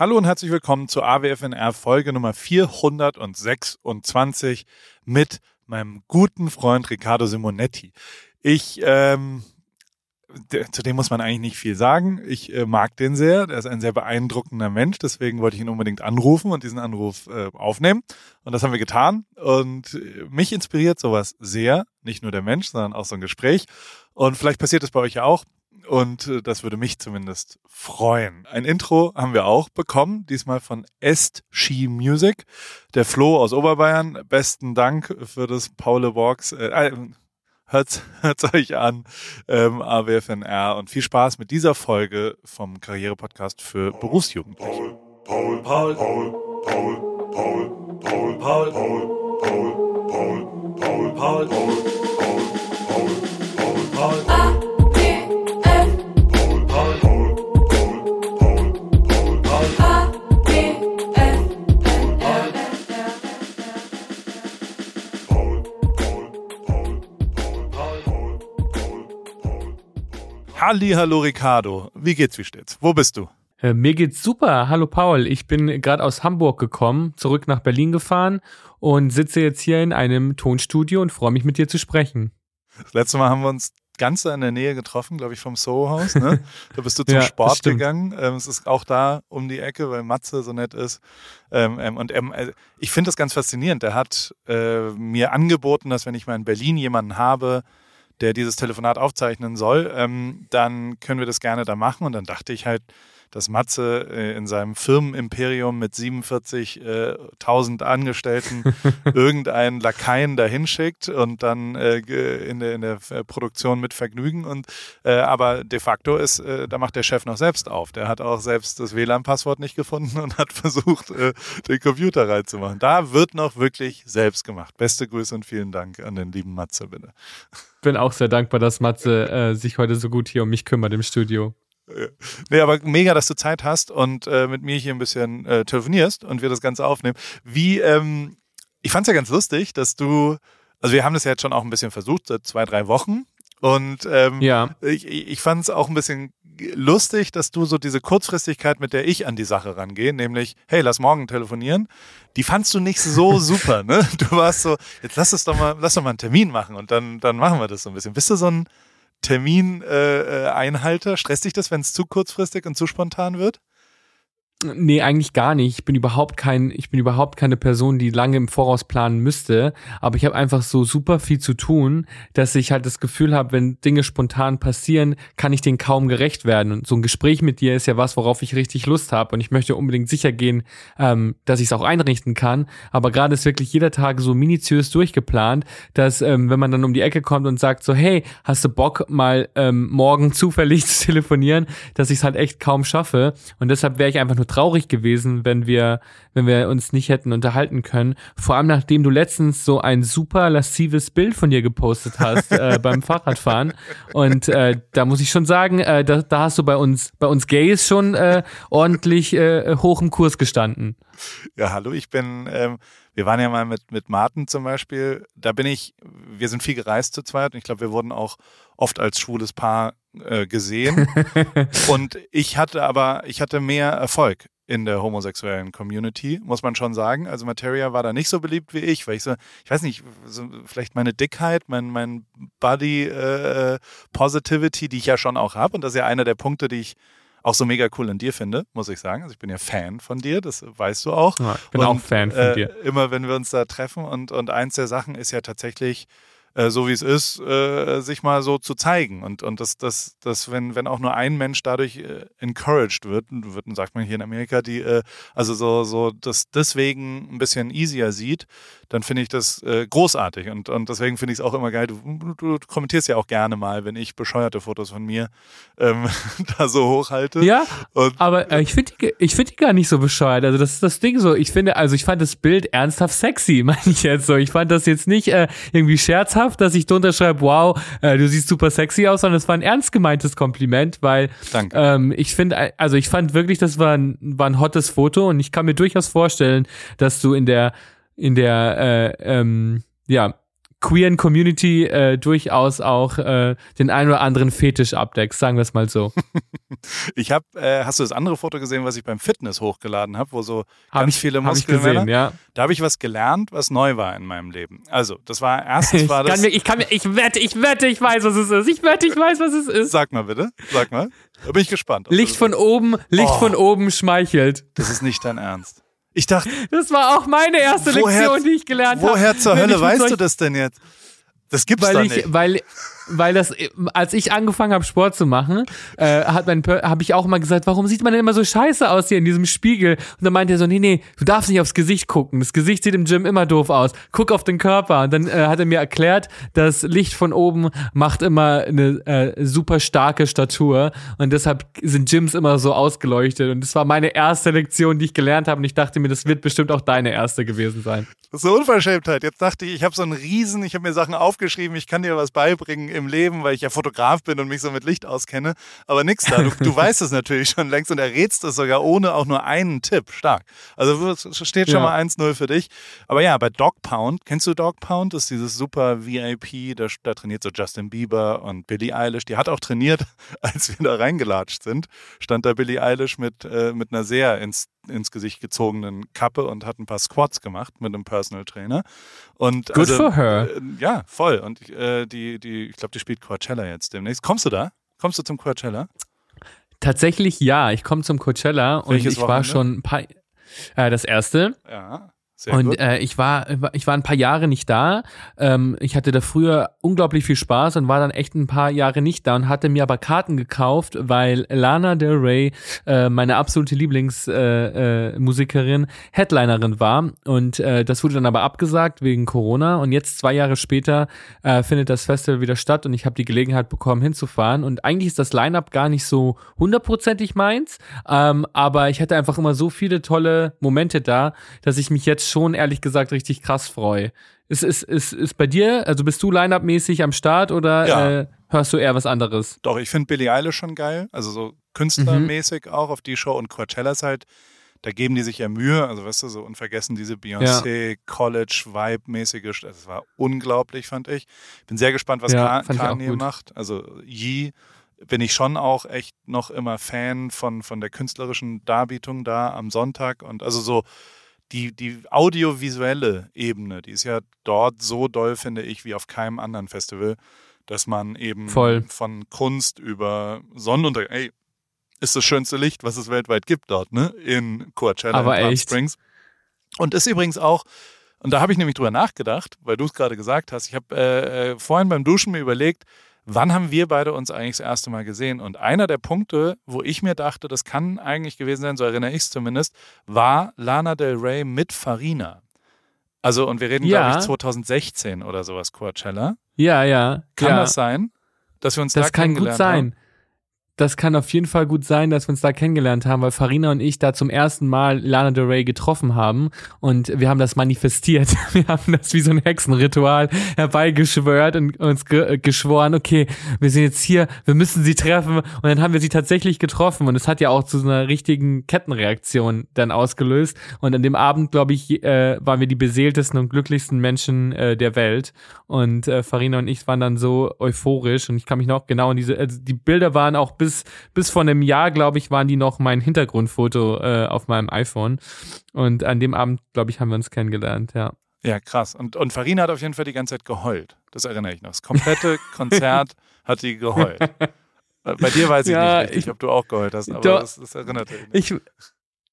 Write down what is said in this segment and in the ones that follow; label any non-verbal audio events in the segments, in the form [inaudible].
Hallo und herzlich willkommen zur AWFNR Folge Nummer 426 mit meinem guten Freund Riccardo Simonetti. Ich, ähm, zu dem muss man eigentlich nicht viel sagen. Ich äh, mag den sehr. Der ist ein sehr beeindruckender Mensch. Deswegen wollte ich ihn unbedingt anrufen und diesen Anruf äh, aufnehmen. Und das haben wir getan. Und äh, mich inspiriert sowas sehr. Nicht nur der Mensch, sondern auch so ein Gespräch. Und vielleicht passiert es bei euch ja auch. Und äh, das würde mich zumindest freuen. Ein Intro haben wir auch bekommen, diesmal von Est Ski Music. Der Flo aus Oberbayern. Besten Dank für das Paule Walks. Äh, äh hört's, hört's euch an, ähm, AWFNR. Und viel Spaß mit dieser Folge vom Karriere-Podcast für Berufsjugendliche. Paul, Paul, Paul, Paul, Paul, Paul, Paul, Paul, Paul, Paul, Paul, Paul, Paul, Paul, Paul, Paul, Paul, Paul. Halli, hallo Ricardo. Wie geht's, wie steht's? Wo bist du? Äh, mir geht's super. Hallo Paul. Ich bin gerade aus Hamburg gekommen, zurück nach Berlin gefahren und sitze jetzt hier in einem Tonstudio und freue mich mit dir zu sprechen. Das letzte Mal haben wir uns ganz in der Nähe getroffen, glaube ich, vom Soho-Haus. Ne? [laughs] Da bist du zum ja, Sport gegangen. Ähm, es ist auch da um die Ecke, weil Matze so nett ist. Ähm, ähm, und äh, ich finde das ganz faszinierend. Er hat äh, mir angeboten, dass wenn ich mal in Berlin jemanden habe, der dieses Telefonat aufzeichnen soll, ähm, dann können wir das gerne da machen. Und dann dachte ich halt, dass Matze äh, in seinem Firmenimperium mit 47.000 äh, Angestellten [laughs] irgendeinen Lakaien dahin schickt und dann äh, in, der, in der Produktion mit Vergnügen. Und aber de facto ist, da macht der Chef noch selbst auf. Der hat auch selbst das WLAN-Passwort nicht gefunden und hat [laughs] versucht, den Computer reinzumachen. Da wird noch wirklich selbst gemacht. Beste Grüße und vielen Dank an den lieben Matze, bitte. Bin auch sehr dankbar, dass Matze sich heute so gut hier um mich kümmert im Studio. Nee, aber mega, dass du Zeit hast und äh, mit mir hier ein bisschen äh, telefonierst und wir das Ganze aufnehmen. Wie, ähm, ich fand es ja ganz lustig, dass du, also wir haben das ja jetzt schon auch ein bisschen versucht, seit zwei, drei Wochen. Und ähm, ja. ich, ich fand es auch ein bisschen lustig, dass du so diese Kurzfristigkeit, mit der ich an die Sache rangehe, nämlich, hey, lass morgen telefonieren, die fandst du nicht so [laughs] super, ne? Du warst so, jetzt lass es doch mal, lass doch mal einen Termin machen und dann, dann machen wir das so ein bisschen. Bist du so ein, Termineinhalter? Äh, Stresst dich das, wenn es zu kurzfristig und zu spontan wird? Nee, eigentlich gar nicht. Ich bin überhaupt kein, ich bin überhaupt keine Person, die lange im Voraus planen müsste. Aber ich habe einfach so super viel zu tun, dass ich halt das Gefühl habe, wenn Dinge spontan passieren, kann ich denen kaum gerecht werden. Und so ein Gespräch mit dir ist ja was, worauf ich richtig Lust habe. Und ich möchte unbedingt sicher gehen, ähm, dass ich es auch einrichten kann. Aber gerade ist wirklich jeder Tag so minutiös durchgeplant, dass ähm, wenn man dann um die Ecke kommt und sagt so, hey, hast du Bock mal ähm, morgen [laughs] zufällig zu telefonieren, dass ich es halt echt kaum schaffe. Und deshalb wäre ich einfach nur traurig gewesen, wenn wir, wenn wir uns nicht hätten unterhalten können. Vor allem nachdem du letztens so ein super laszives Bild von dir gepostet hast [laughs] äh, beim Fahrradfahren. Und äh, da muss ich schon sagen, äh, da, da hast du bei uns, bei uns Gays schon äh, ordentlich äh, hoch im Kurs gestanden. Ja, hallo, ich bin, ähm, wir waren ja mal mit, mit Martin zum Beispiel, da bin ich, wir sind viel gereist zu zweit und ich glaube, wir wurden auch oft als schwules Paar äh, gesehen. [laughs] und ich hatte aber, ich hatte mehr Erfolg in der homosexuellen Community, muss man schon sagen. Also Materia war da nicht so beliebt wie ich, weil ich so, ich weiß nicht, so vielleicht meine Dickheit, mein, mein Body äh, Positivity, die ich ja schon auch habe. Und das ist ja einer der Punkte, die ich auch so mega cool an dir finde, muss ich sagen. Also ich bin ja Fan von dir, das weißt du auch. Ja, ich bin und, auch Fan von äh, dir. Immer wenn wir uns da treffen und, und eins der Sachen ist ja tatsächlich, äh, so wie es ist, äh, sich mal so zu zeigen. Und, und das, das, das, wenn, wenn auch nur ein Mensch dadurch äh, encouraged wird, wird, sagt man hier in Amerika, die, äh, also so, so das deswegen ein bisschen easier sieht, dann finde ich das äh, großartig. Und, und deswegen finde ich es auch immer geil. Du, du, kommentierst ja auch gerne mal, wenn ich bescheuerte Fotos von mir ähm, [laughs] da so hochhalte. Ja, und, aber ich finde die, ich find die gar nicht so bescheuert. Also das ist das Ding so. Ich finde, also ich fand das Bild ernsthaft sexy, [laughs] meine ich jetzt so. Ich fand das jetzt nicht irgendwie scherzhaft, dass ich drunter schreibe, wow, äh, du siehst super sexy aus, sondern es war ein ernst gemeintes Kompliment, weil Danke. Ähm, ich finde, also ich fand wirklich, das war ein, war ein hottes Foto und ich kann mir durchaus vorstellen, dass du in der in der äh, ähm, ja, queeren Community äh, durchaus auch äh, den ein oder anderen Fetisch abdeckst, sagen wir es mal so. [laughs] ich habe, äh, hast du das andere Foto gesehen, was ich beim Fitness hochgeladen habe, wo so hab ganz ich, viele ich gesehen, ja. Da habe ich was gelernt, was neu war in meinem Leben. Also, das war erstens war ich das. Kann mir, ich kann mir, ich wette, ich wette, ich weiß, was es ist. Ich wette, ich weiß, was es ist. Sag mal bitte, sag mal. Da bin ich gespannt. Licht von oben, Licht oh, von oben schmeichelt. Das ist nicht dein Ernst. Ich dachte. Das war auch meine erste woher, Lektion, die ich gelernt habe. Woher zur Hölle weißt du das denn jetzt? Das gibt's weil ich, nicht. Weil, weil das, als ich angefangen habe, Sport zu machen, äh, hat mein, habe ich auch mal gesagt, warum sieht man denn immer so scheiße aus hier in diesem Spiegel? Und dann meinte er so, nee, nee, du darfst nicht aufs Gesicht gucken. Das Gesicht sieht im Gym immer doof aus. Guck auf den Körper. Und dann äh, hat er mir erklärt, das Licht von oben macht immer eine äh, super starke Statur. Und deshalb sind Gyms immer so ausgeleuchtet. Und das war meine erste Lektion, die ich gelernt habe. Und ich dachte mir, das wird bestimmt auch deine erste gewesen sein. Eine Unverschämtheit. Jetzt dachte ich, ich habe so einen Riesen, ich habe mir Sachen aufgeschrieben, ich kann dir was beibringen im Leben, weil ich ja Fotograf bin und mich so mit Licht auskenne. Aber nix da. Du, du [laughs] weißt es natürlich schon längst und errätst es sogar ohne auch nur einen Tipp. Stark. Also es steht schon ja. mal 1-0 für dich. Aber ja, bei Dog Pound, kennst du Dog Pound? Das ist dieses super VIP, da, da trainiert so Justin Bieber und Billie Eilish. Die hat auch trainiert, [laughs] als wir da reingelatscht sind. Stand da Billie Eilish mit, äh, mit einer sehr ins ins Gesicht gezogenen Kappe und hat ein paar Squats gemacht mit einem Personal Trainer. Und Good also, for her. Äh, ja, voll. Und äh, die, die, ich glaube, die spielt Coachella jetzt demnächst. Kommst du da? Kommst du zum Coachella? Tatsächlich ja, ich komme zum Coachella Welches und ich Wochenende? war schon ein paar. Äh, das erste. Ja. Sehr und äh, ich war ich war ein paar Jahre nicht da. Ähm, ich hatte da früher unglaublich viel Spaß und war dann echt ein paar Jahre nicht da und hatte mir aber Karten gekauft, weil Lana Del Rey, äh, meine absolute Lieblingsmusikerin, äh, äh, Headlinerin war. Und äh, das wurde dann aber abgesagt wegen Corona. Und jetzt zwei Jahre später äh, findet das Festival wieder statt und ich habe die Gelegenheit bekommen hinzufahren. Und eigentlich ist das Line-up gar nicht so hundertprozentig meins, ähm, aber ich hatte einfach immer so viele tolle Momente da, dass ich mich jetzt schon ehrlich gesagt richtig krass freue. Ist, ist, ist, ist bei dir, also bist du Line-Up-mäßig am Start oder ja. äh, hörst du eher was anderes? Doch, ich finde Billie Eilish schon geil, also so künstlermäßig mhm. auch auf die Show und Coachella ist halt, da geben die sich ja Mühe, also weißt du, so unvergessen diese Beyoncé, ja. College-Vibe-mäßige, das war unglaublich, fand ich. Bin sehr gespannt, was ja, Kanye macht, also Yee bin ich schon auch echt noch immer Fan von, von der künstlerischen Darbietung da am Sonntag und also so die, die audiovisuelle Ebene, die ist ja dort so doll, finde ich, wie auf keinem anderen Festival, dass man eben Voll. von Kunst über Sonnenuntergang, ey, ist das schönste Licht, was es weltweit gibt dort, ne? In Coachella Aber in echt? Springs. Und ist übrigens auch, und da habe ich nämlich drüber nachgedacht, weil du es gerade gesagt hast, ich habe äh, äh, vorhin beim Duschen mir überlegt, wann haben wir beide uns eigentlich das erste Mal gesehen? Und einer der Punkte, wo ich mir dachte, das kann eigentlich gewesen sein, so erinnere ich es zumindest, war Lana Del Rey mit Farina. Also, und wir reden, ja. glaube ich, 2016 oder sowas, Coachella. Ja, ja. Kann ja. das sein, dass wir uns das da kennengelernt haben? Das kann gut sein das kann auf jeden Fall gut sein, dass wir uns da kennengelernt haben, weil Farina und ich da zum ersten Mal Lana Del Rey getroffen haben und wir haben das manifestiert. [laughs] Wir haben das wie so ein Hexenritual herbeigeschwört und uns ge äh, geschworen, okay, wir sind jetzt hier, wir müssen sie treffen und dann haben wir sie tatsächlich getroffen und es hat ja auch zu so einer richtigen Kettenreaktion dann ausgelöst und an dem Abend, glaube ich, äh, waren wir die beseeltesten und glücklichsten Menschen äh, der Welt und äh, Farina und ich waren dann so euphorisch und ich kann mich noch genau an diese, also die Bilder waren auch bis bis, bis vor einem Jahr, glaube ich, waren die noch mein Hintergrundfoto äh, auf meinem iPhone. Und an dem Abend, glaube ich, haben wir uns kennengelernt, ja. Ja, krass. Und, und Farina hat auf jeden Fall die ganze Zeit geheult. Das erinnere ich noch. Das komplette [laughs] Konzert hat die geheult. Bei dir weiß ich ja, nicht richtig, ich, ob du auch geheult hast, aber doch, das, das erinnert mich. Ich,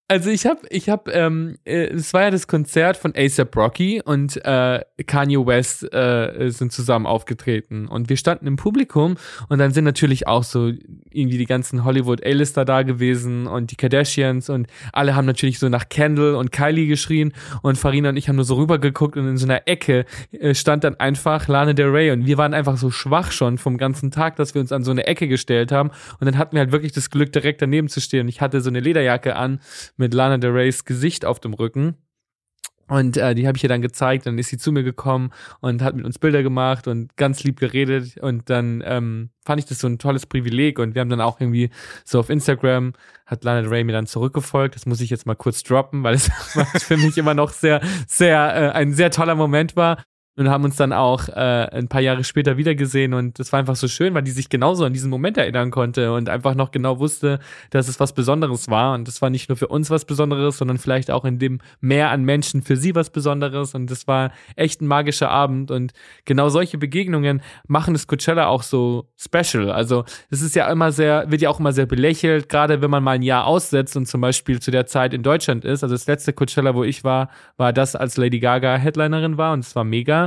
also ich habe, ich habe, ähm, äh, es war ja das Konzert von ASAP Rocky und äh, Kanye West äh, sind zusammen aufgetreten. Und wir standen im Publikum und dann sind natürlich auch so irgendwie die ganzen Hollywood A-Lister da gewesen und die Kardashians und alle haben natürlich so nach Kendall und Kylie geschrien und Farina und ich haben nur so rübergeguckt und in so einer Ecke äh, stand dann einfach Lana Del Rey und wir waren einfach so schwach schon vom ganzen Tag, dass wir uns an so eine Ecke gestellt haben und dann hatten wir halt wirklich das Glück direkt daneben zu stehen. Ich hatte so eine Lederjacke an mit Lana Del Reys Gesicht auf dem Rücken. Und äh, die habe ich ihr dann gezeigt, dann ist sie zu mir gekommen und hat mit uns Bilder gemacht und ganz lieb geredet. Und dann ähm, fand ich das so ein tolles Privileg. Und wir haben dann auch irgendwie so auf Instagram, hat Lana Del Rey mir dann zurückgefolgt. Das muss ich jetzt mal kurz droppen, weil es [laughs] für mich immer noch sehr, sehr, äh, ein sehr toller Moment war. Und haben uns dann auch äh, ein paar Jahre später wiedergesehen und das war einfach so schön, weil die sich genauso an diesen Moment erinnern konnte und einfach noch genau wusste, dass es was Besonderes war und das war nicht nur für uns was Besonderes, sondern vielleicht auch in dem Meer an Menschen für sie was Besonderes und das war echt ein magischer Abend und genau solche Begegnungen machen das Coachella auch so special. Also es ist ja immer sehr, wird ja auch immer sehr belächelt, gerade wenn man mal ein Jahr aussetzt und zum Beispiel zu der Zeit in Deutschland ist. Also das letzte Coachella, wo ich war, war das, als Lady Gaga Headlinerin war und es war mega.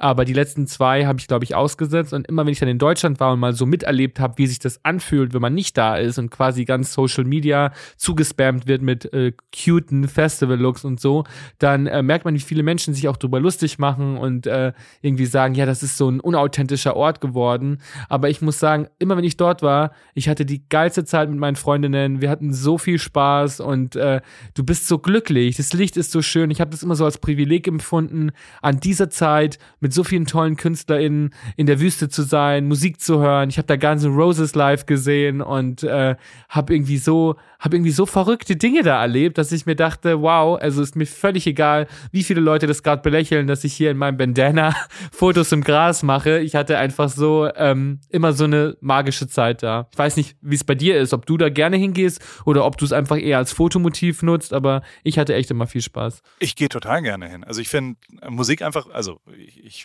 Aber die letzten zwei habe ich, glaube ich, ausgesetzt. Und immer wenn ich dann in Deutschland war und mal so miterlebt habe, wie sich das anfühlt, wenn man nicht da ist und quasi ganz Social Media zugespammt wird mit äh, cuten Festival-Looks und so, dann äh, merkt man, wie viele Menschen sich auch drüber lustig machen und äh, irgendwie sagen, ja, das ist so ein unauthentischer Ort geworden. Aber ich muss sagen, immer wenn ich dort war, ich hatte die geilste Zeit mit meinen Freundinnen. Wir hatten so viel Spaß und äh, du bist so glücklich. Das Licht ist so schön. Ich habe das immer so als Privileg empfunden, an dieser Zeit mit mit so vielen tollen KünstlerInnen in der Wüste zu sein, Musik zu hören. Ich habe da Guns N' Roses live gesehen und äh, habe irgendwie so habe irgendwie so verrückte Dinge da erlebt, dass ich mir dachte, wow, also ist mir völlig egal, wie viele Leute das gerade belächeln, dass ich hier in meinem Bandana [laughs] Fotos im Gras mache. Ich hatte einfach so ähm, immer so eine magische Zeit da. Ich weiß nicht, wie es bei dir ist, ob du da gerne hingehst oder ob du es einfach eher als Fotomotiv nutzt, aber ich hatte echt immer viel Spaß. Ich gehe total gerne hin. Also ich finde Musik einfach, also ich, ich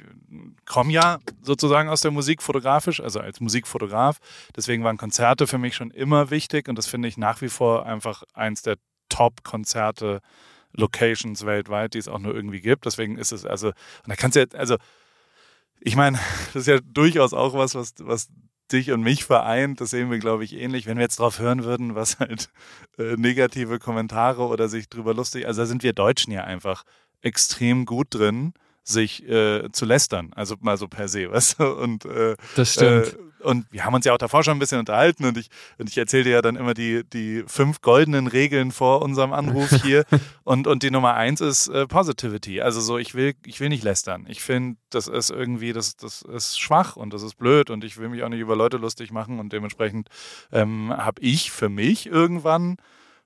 komme ja sozusagen aus der Musik fotografisch, also als Musikfotograf. Deswegen waren Konzerte für mich schon immer wichtig und das finde ich nach wie vor einfach eins der Top-Konzerte, Locations weltweit, die es auch nur irgendwie gibt. Deswegen ist es also, und da kannst du ja, also, ich meine, [laughs] das ist ja durchaus auch was, was, was dich und mich vereint. Das sehen wir, glaube ich, ähnlich. Wenn wir jetzt drauf hören würden, was halt äh, negative Kommentare oder sich drüber lustig, also da sind wir Deutschen ja einfach extrem gut drin, sich äh, zu lästern. Also mal so per se, [laughs] weißt du? Und, äh, das stimmt. Äh, und wir haben uns ja auch davor schon ein bisschen unterhalten und ich, und ich erzählte ja dann immer die, die fünf goldenen Regeln vor unserem Anruf [laughs] hier. und, und die Nummer eins ist äh, Positivity. Also so, ich will, ich will nicht lästern. Ich finde, das ist irgendwie, das, das ist schwach und das ist blöd und ich will mich auch nicht über Leute lustig machen und dementsprechend ähm, habe ich für mich irgendwann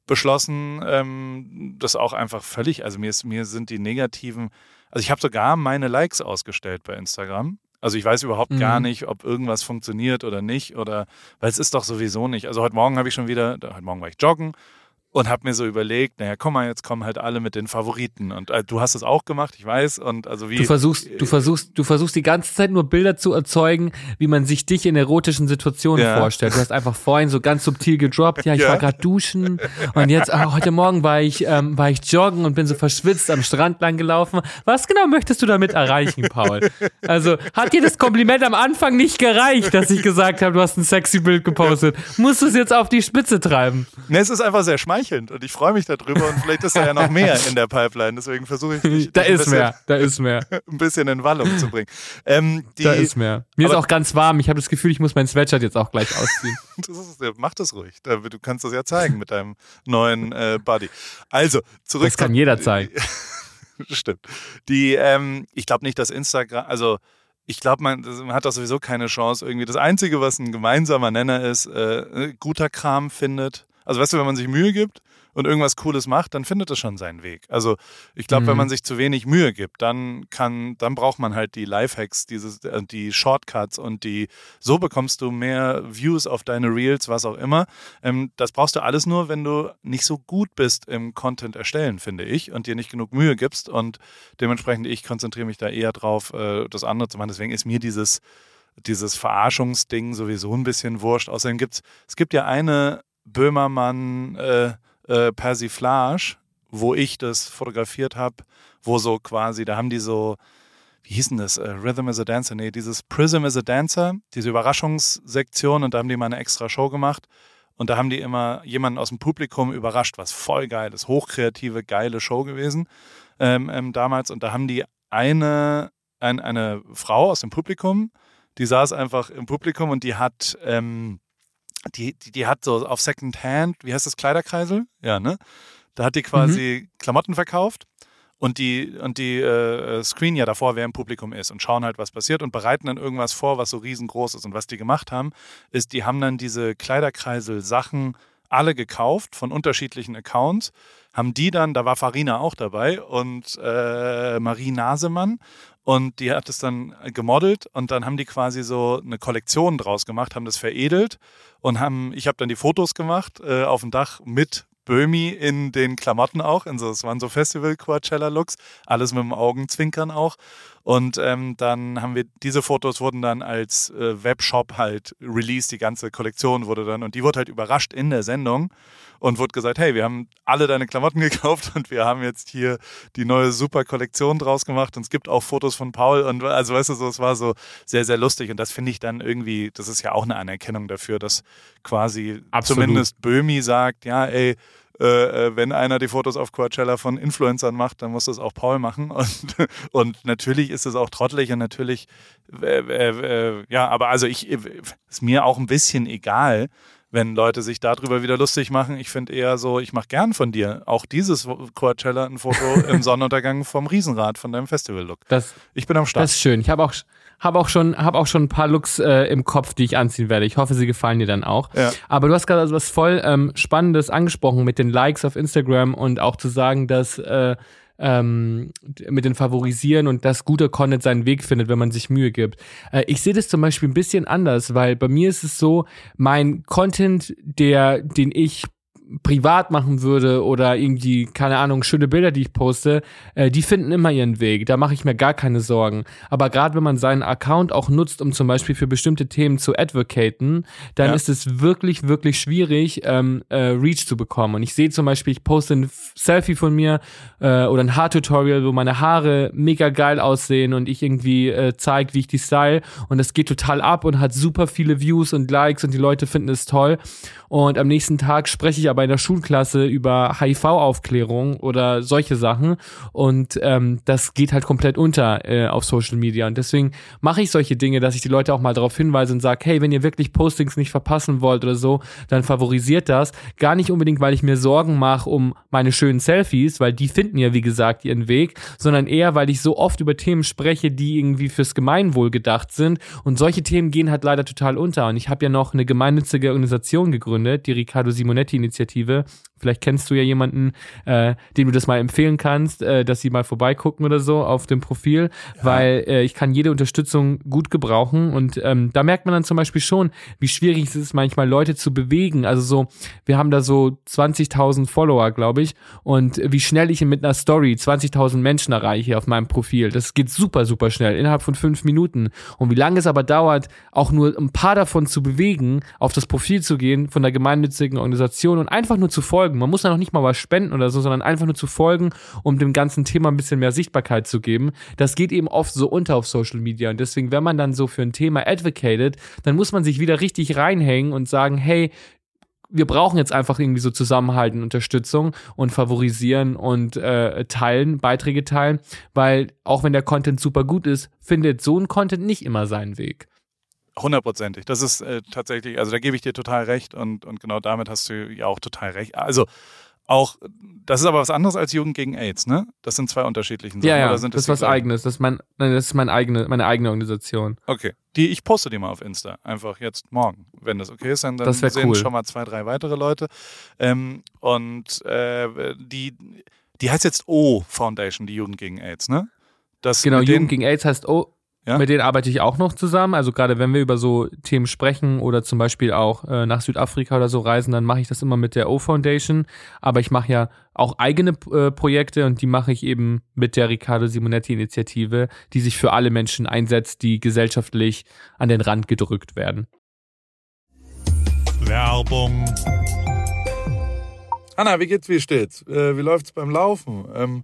beschlossen, ähm, das auch einfach völlig, also mir, ist, mir sind die negativen, also ich habe sogar meine Likes ausgestellt bei Instagram. Also ich weiß überhaupt mhm. gar nicht, ob irgendwas funktioniert oder nicht oder weil es ist doch sowieso nicht. Also heute Morgen habe ich schon wieder, heute Morgen war ich joggen und habe mir so überlegt, naja, komm mal, jetzt kommen halt alle mit den Favoriten und äh, du hast es auch gemacht, ich weiß und also wie du versuchst, du versuchst, du versuchst die ganze Zeit nur Bilder zu erzeugen, wie man sich dich in erotischen Situationen ja. vorstellt. Du hast einfach vorhin so ganz subtil gedroppt, ja, ich ja. war gerade duschen und jetzt oh, heute Morgen war ich ähm, war ich joggen und bin so verschwitzt am Strand lang gelaufen. Was genau möchtest du damit erreichen, Paul? Also hat dir das Kompliment am Anfang nicht gereicht, dass ich gesagt habe, du hast ein sexy Bild gepostet? Musst du es jetzt auf die Spitze treiben? Ne, es ist einfach sehr schmeichelt schmeichelnd und ich freue mich darüber und vielleicht ist da ja noch mehr in der Pipeline. Deswegen versuche ich dich, da ist bisschen, mehr, da ist mehr, [laughs] ein bisschen in Wallung zu bringen. Ähm, die, da ist mehr. Mir ist auch ganz warm. Ich habe das Gefühl, ich muss mein Sweatshirt jetzt auch gleich ausziehen. [laughs] das ist, mach das ruhig. Du kannst das ja zeigen mit deinem neuen äh, Body. Also zurück. Das kann jeder zeigen. [laughs] Stimmt. Die, ähm, ich glaube nicht, dass Instagram, also ich glaube, man, man, hat doch sowieso keine Chance irgendwie. Das Einzige, was ein gemeinsamer Nenner ist, äh, guter Kram findet also weißt du, wenn man sich Mühe gibt und irgendwas Cooles macht, dann findet es schon seinen Weg. Also ich glaube, mhm. wenn man sich zu wenig Mühe gibt, dann kann, dann braucht man halt die Lifehacks, dieses, äh, die Shortcuts und die, so bekommst du mehr Views auf deine Reels, was auch immer. Ähm, das brauchst du alles nur, wenn du nicht so gut bist im Content erstellen, finde ich, und dir nicht genug Mühe gibst. Und dementsprechend, ich konzentriere mich da eher drauf, äh, das andere zu machen. Deswegen ist mir dieses dieses Verarschungsding sowieso ein bisschen wurscht. Außerdem gibt es gibt ja eine Böhmermann äh, äh, Persiflage, wo ich das fotografiert habe, wo so quasi, da haben die so, wie hieß denn das? Uh, Rhythm is a Dancer, nee, dieses Prism is a Dancer, diese Überraschungssektion und da haben die mal eine extra Show gemacht und da haben die immer jemanden aus dem Publikum überrascht, was voll geil ist, hochkreative, geile Show gewesen ähm, ähm, damals und da haben die eine, ein, eine Frau aus dem Publikum, die saß einfach im Publikum und die hat ähm, die, die, die hat so auf Second Hand, wie heißt das, Kleiderkreisel? Ja, ne? Da hat die quasi mhm. Klamotten verkauft und die, und die äh, screen ja davor, wer im Publikum ist und schauen halt, was passiert und bereiten dann irgendwas vor, was so riesengroß ist. Und was die gemacht haben, ist, die haben dann diese Kleiderkreisel-Sachen alle gekauft von unterschiedlichen Accounts, haben die dann, da war Farina auch dabei und äh, Marie Nasemann und die hat es dann gemodelt und dann haben die quasi so eine Kollektion draus gemacht, haben das veredelt und haben, ich habe dann die Fotos gemacht äh, auf dem Dach mit Böhmi in den Klamotten auch. In so, es waren so Festival-Coachella-Looks, alles mit dem Augenzwinkern auch. Und ähm, dann haben wir, diese Fotos wurden dann als äh, Webshop halt released, die ganze Kollektion wurde dann, und die wurde halt überrascht in der Sendung und wurde gesagt, hey, wir haben alle deine Klamotten [laughs] gekauft und wir haben jetzt hier die neue super Kollektion draus gemacht. Und es gibt auch Fotos von Paul und also weißt du so, es war so sehr, sehr lustig. Und das finde ich dann irgendwie, das ist ja auch eine Anerkennung dafür, dass quasi Absolut. zumindest Böhmi sagt, ja, ey, äh, äh, wenn einer die Fotos auf Coachella von Influencern macht, dann muss das auch Paul machen. [laughs] Und, und natürlich ist es auch trottelig und natürlich, äh, äh, ja, aber also ich, ist mir auch ein bisschen egal, wenn Leute sich darüber wieder lustig machen. Ich finde eher so, ich mache gern von dir auch dieses Coachella ein Foto [laughs] im Sonnenuntergang vom Riesenrad von deinem Festival-Look. Ich bin am Start. Das ist schön. Ich habe auch habe auch schon, habe auch schon ein paar Looks äh, im Kopf, die ich anziehen werde. Ich hoffe, sie gefallen dir dann auch. Ja. Aber du hast gerade also was voll ähm, Spannendes angesprochen mit den Likes auf Instagram und auch zu sagen, dass äh, ähm, mit den Favorisieren und dass guter Content seinen Weg findet, wenn man sich Mühe gibt. Äh, ich sehe das zum Beispiel ein bisschen anders, weil bei mir ist es so, mein Content, der, den ich privat machen würde oder irgendwie, keine Ahnung, schöne Bilder, die ich poste, äh, die finden immer ihren Weg. Da mache ich mir gar keine Sorgen. Aber gerade wenn man seinen Account auch nutzt, um zum Beispiel für bestimmte Themen zu advocaten, dann ja. ist es wirklich, wirklich schwierig, ähm, äh, Reach zu bekommen. Und ich sehe zum Beispiel, ich poste ein Selfie von mir äh, oder ein Haartutorial, wo meine Haare mega geil aussehen und ich irgendwie äh, zeige, wie ich die style. Und das geht total ab und hat super viele Views und Likes und die Leute finden es toll. Und am nächsten Tag spreche ich aber in der Schulklasse über HIV-Aufklärung oder solche Sachen. Und ähm, das geht halt komplett unter äh, auf Social Media. Und deswegen mache ich solche Dinge, dass ich die Leute auch mal darauf hinweise und sage, hey, wenn ihr wirklich Postings nicht verpassen wollt oder so, dann favorisiert das. Gar nicht unbedingt, weil ich mir Sorgen mache um meine schönen Selfies, weil die finden ja, wie gesagt, ihren Weg, sondern eher, weil ich so oft über Themen spreche, die irgendwie fürs Gemeinwohl gedacht sind. Und solche Themen gehen halt leider total unter. Und ich habe ja noch eine gemeinnützige Organisation gegründet die Riccardo Simonetti-Initiative. Vielleicht kennst du ja jemanden, äh, dem du das mal empfehlen kannst, äh, dass sie mal vorbeigucken oder so auf dem Profil, ja. weil äh, ich kann jede Unterstützung gut gebrauchen und ähm, da merkt man dann zum Beispiel schon, wie schwierig es ist, manchmal Leute zu bewegen. Also so, wir haben da so 20.000 Follower, glaube ich, und wie schnell ich mit einer Story 20.000 Menschen erreiche auf meinem Profil. Das geht super, super schnell, innerhalb von fünf Minuten. Und wie lange es aber dauert, auch nur ein paar davon zu bewegen, auf das Profil zu gehen von der gemeinnützigen Organisation und einfach nur zu folgen. Man muss da noch nicht mal was spenden oder so, sondern einfach nur zu folgen, um dem ganzen Thema ein bisschen mehr Sichtbarkeit zu geben. Das geht eben oft so unter auf Social Media. Und deswegen, wenn man dann so für ein Thema advocated, dann muss man sich wieder richtig reinhängen und sagen, hey, wir brauchen jetzt einfach irgendwie so Zusammenhalten, Unterstützung und favorisieren und äh, teilen, Beiträge teilen, weil auch wenn der Content super gut ist, findet so ein Content nicht immer seinen Weg. Hundertprozentig. Das ist äh, tatsächlich, also da gebe ich dir total recht und, und genau damit hast du ja auch total recht. Also auch, das ist aber was anderes als Jugend gegen AIDS, ne? Das sind zwei unterschiedliche Sachen. Ja, ja, das, das ist was eigenes. Das ist, mein, das ist mein eigene, meine eigene Organisation. Okay. Die, ich poste die mal auf Insta. Einfach jetzt morgen. Wenn das okay ist, dann, dann sehen cool. schon mal zwei, drei weitere Leute. Ähm, und äh, die, die heißt jetzt O Foundation, die Jugend gegen AIDS, ne? Das genau, Jugend gegen AIDS heißt O ja? Mit denen arbeite ich auch noch zusammen. Also gerade wenn wir über so Themen sprechen oder zum Beispiel auch äh, nach Südafrika oder so reisen, dann mache ich das immer mit der O Foundation. Aber ich mache ja auch eigene äh, Projekte und die mache ich eben mit der Riccardo Simonetti Initiative, die sich für alle Menschen einsetzt, die gesellschaftlich an den Rand gedrückt werden. Werbung. Anna, wie geht's, wie steht's? Äh, wie läuft's beim Laufen? Ähm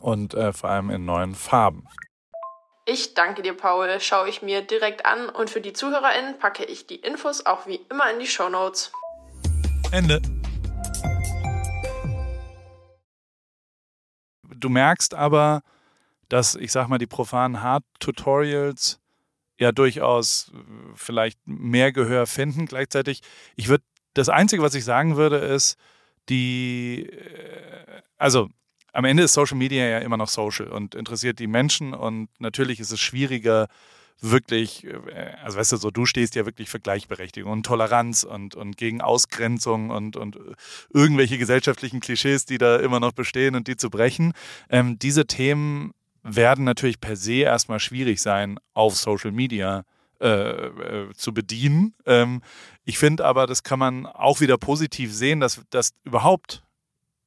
und äh, vor allem in neuen Farben. Ich danke dir, Paul. Schaue ich mir direkt an und für die ZuhörerInnen packe ich die Infos auch wie immer in die Show Notes. Ende. Du merkst aber, dass ich sag mal, die profanen Hard-Tutorials ja durchaus äh, vielleicht mehr Gehör finden. Gleichzeitig, ich würde, das Einzige, was ich sagen würde, ist, die, äh, also am Ende ist Social Media ja immer noch social und interessiert die Menschen und natürlich ist es schwieriger, wirklich, äh, also weißt du, so du stehst ja wirklich für Gleichberechtigung und Toleranz und, und gegen Ausgrenzung und, und irgendwelche gesellschaftlichen Klischees, die da immer noch bestehen und die zu brechen. Ähm, diese Themen werden natürlich per se erstmal schwierig sein, auf Social Media äh, äh, zu bedienen. Ähm, ich finde aber, das kann man auch wieder positiv sehen, dass, dass überhaupt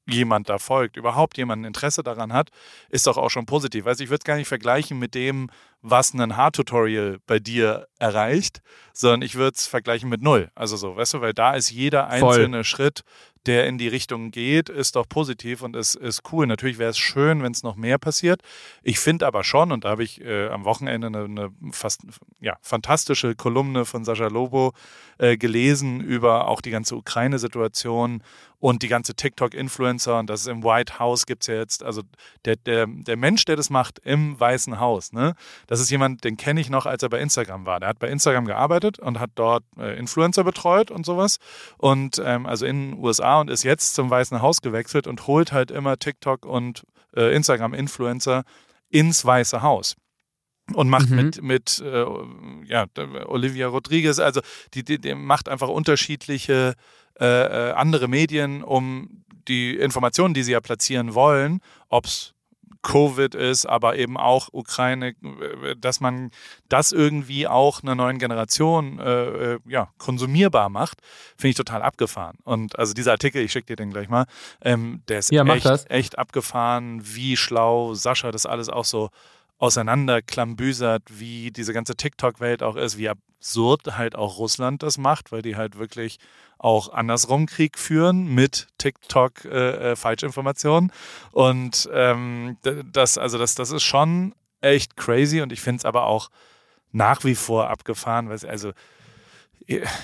jemand da folgt, überhaupt jemand ein Interesse daran hat, ist doch auch schon positiv. Also ich würde es gar nicht vergleichen mit dem, was ein Hard-Tutorial bei dir erreicht, sondern ich würde es vergleichen mit null. Also so, weißt du, weil da ist jeder einzelne Voll. Schritt der in die Richtung geht, ist doch positiv und ist, ist cool. Natürlich wäre es schön, wenn es noch mehr passiert. Ich finde aber schon, und da habe ich äh, am Wochenende eine, eine, fast ja, fantastische Kolumne von Sascha Lobo äh, gelesen über auch die ganze Ukraine-Situation und die ganze TikTok-Influencer und das ist im White House gibt es ja jetzt, also der, der, der Mensch, der das macht im Weißen Haus, ne, das ist jemand, den kenne ich noch, als er bei Instagram war. Der hat bei Instagram gearbeitet und hat dort äh, Influencer betreut und sowas und ähm, also in den USA und ist jetzt zum Weißen Haus gewechselt und holt halt immer TikTok und äh, Instagram-Influencer ins Weiße Haus und macht mhm. mit mit äh, ja Olivia Rodriguez also die, die, die macht einfach unterschiedliche äh, äh, andere Medien, um die Informationen, die sie ja platzieren wollen, ob es Covid ist, aber eben auch Ukraine, dass man das irgendwie auch einer neuen Generation äh, äh, ja, konsumierbar macht, finde ich total abgefahren. Und also dieser Artikel, ich schicke dir den gleich mal, ähm, der ist ja, echt, echt abgefahren, wie schlau Sascha das alles auch so auseinanderklambüsert, wie diese ganze TikTok-Welt auch ist, wie absurd halt auch Russland das macht, weil die halt wirklich auch andersrum Krieg führen mit TikTok äh, äh, Falschinformationen. Und ähm, das, also das, das ist schon echt crazy und ich finde es aber auch nach wie vor abgefahren, weil also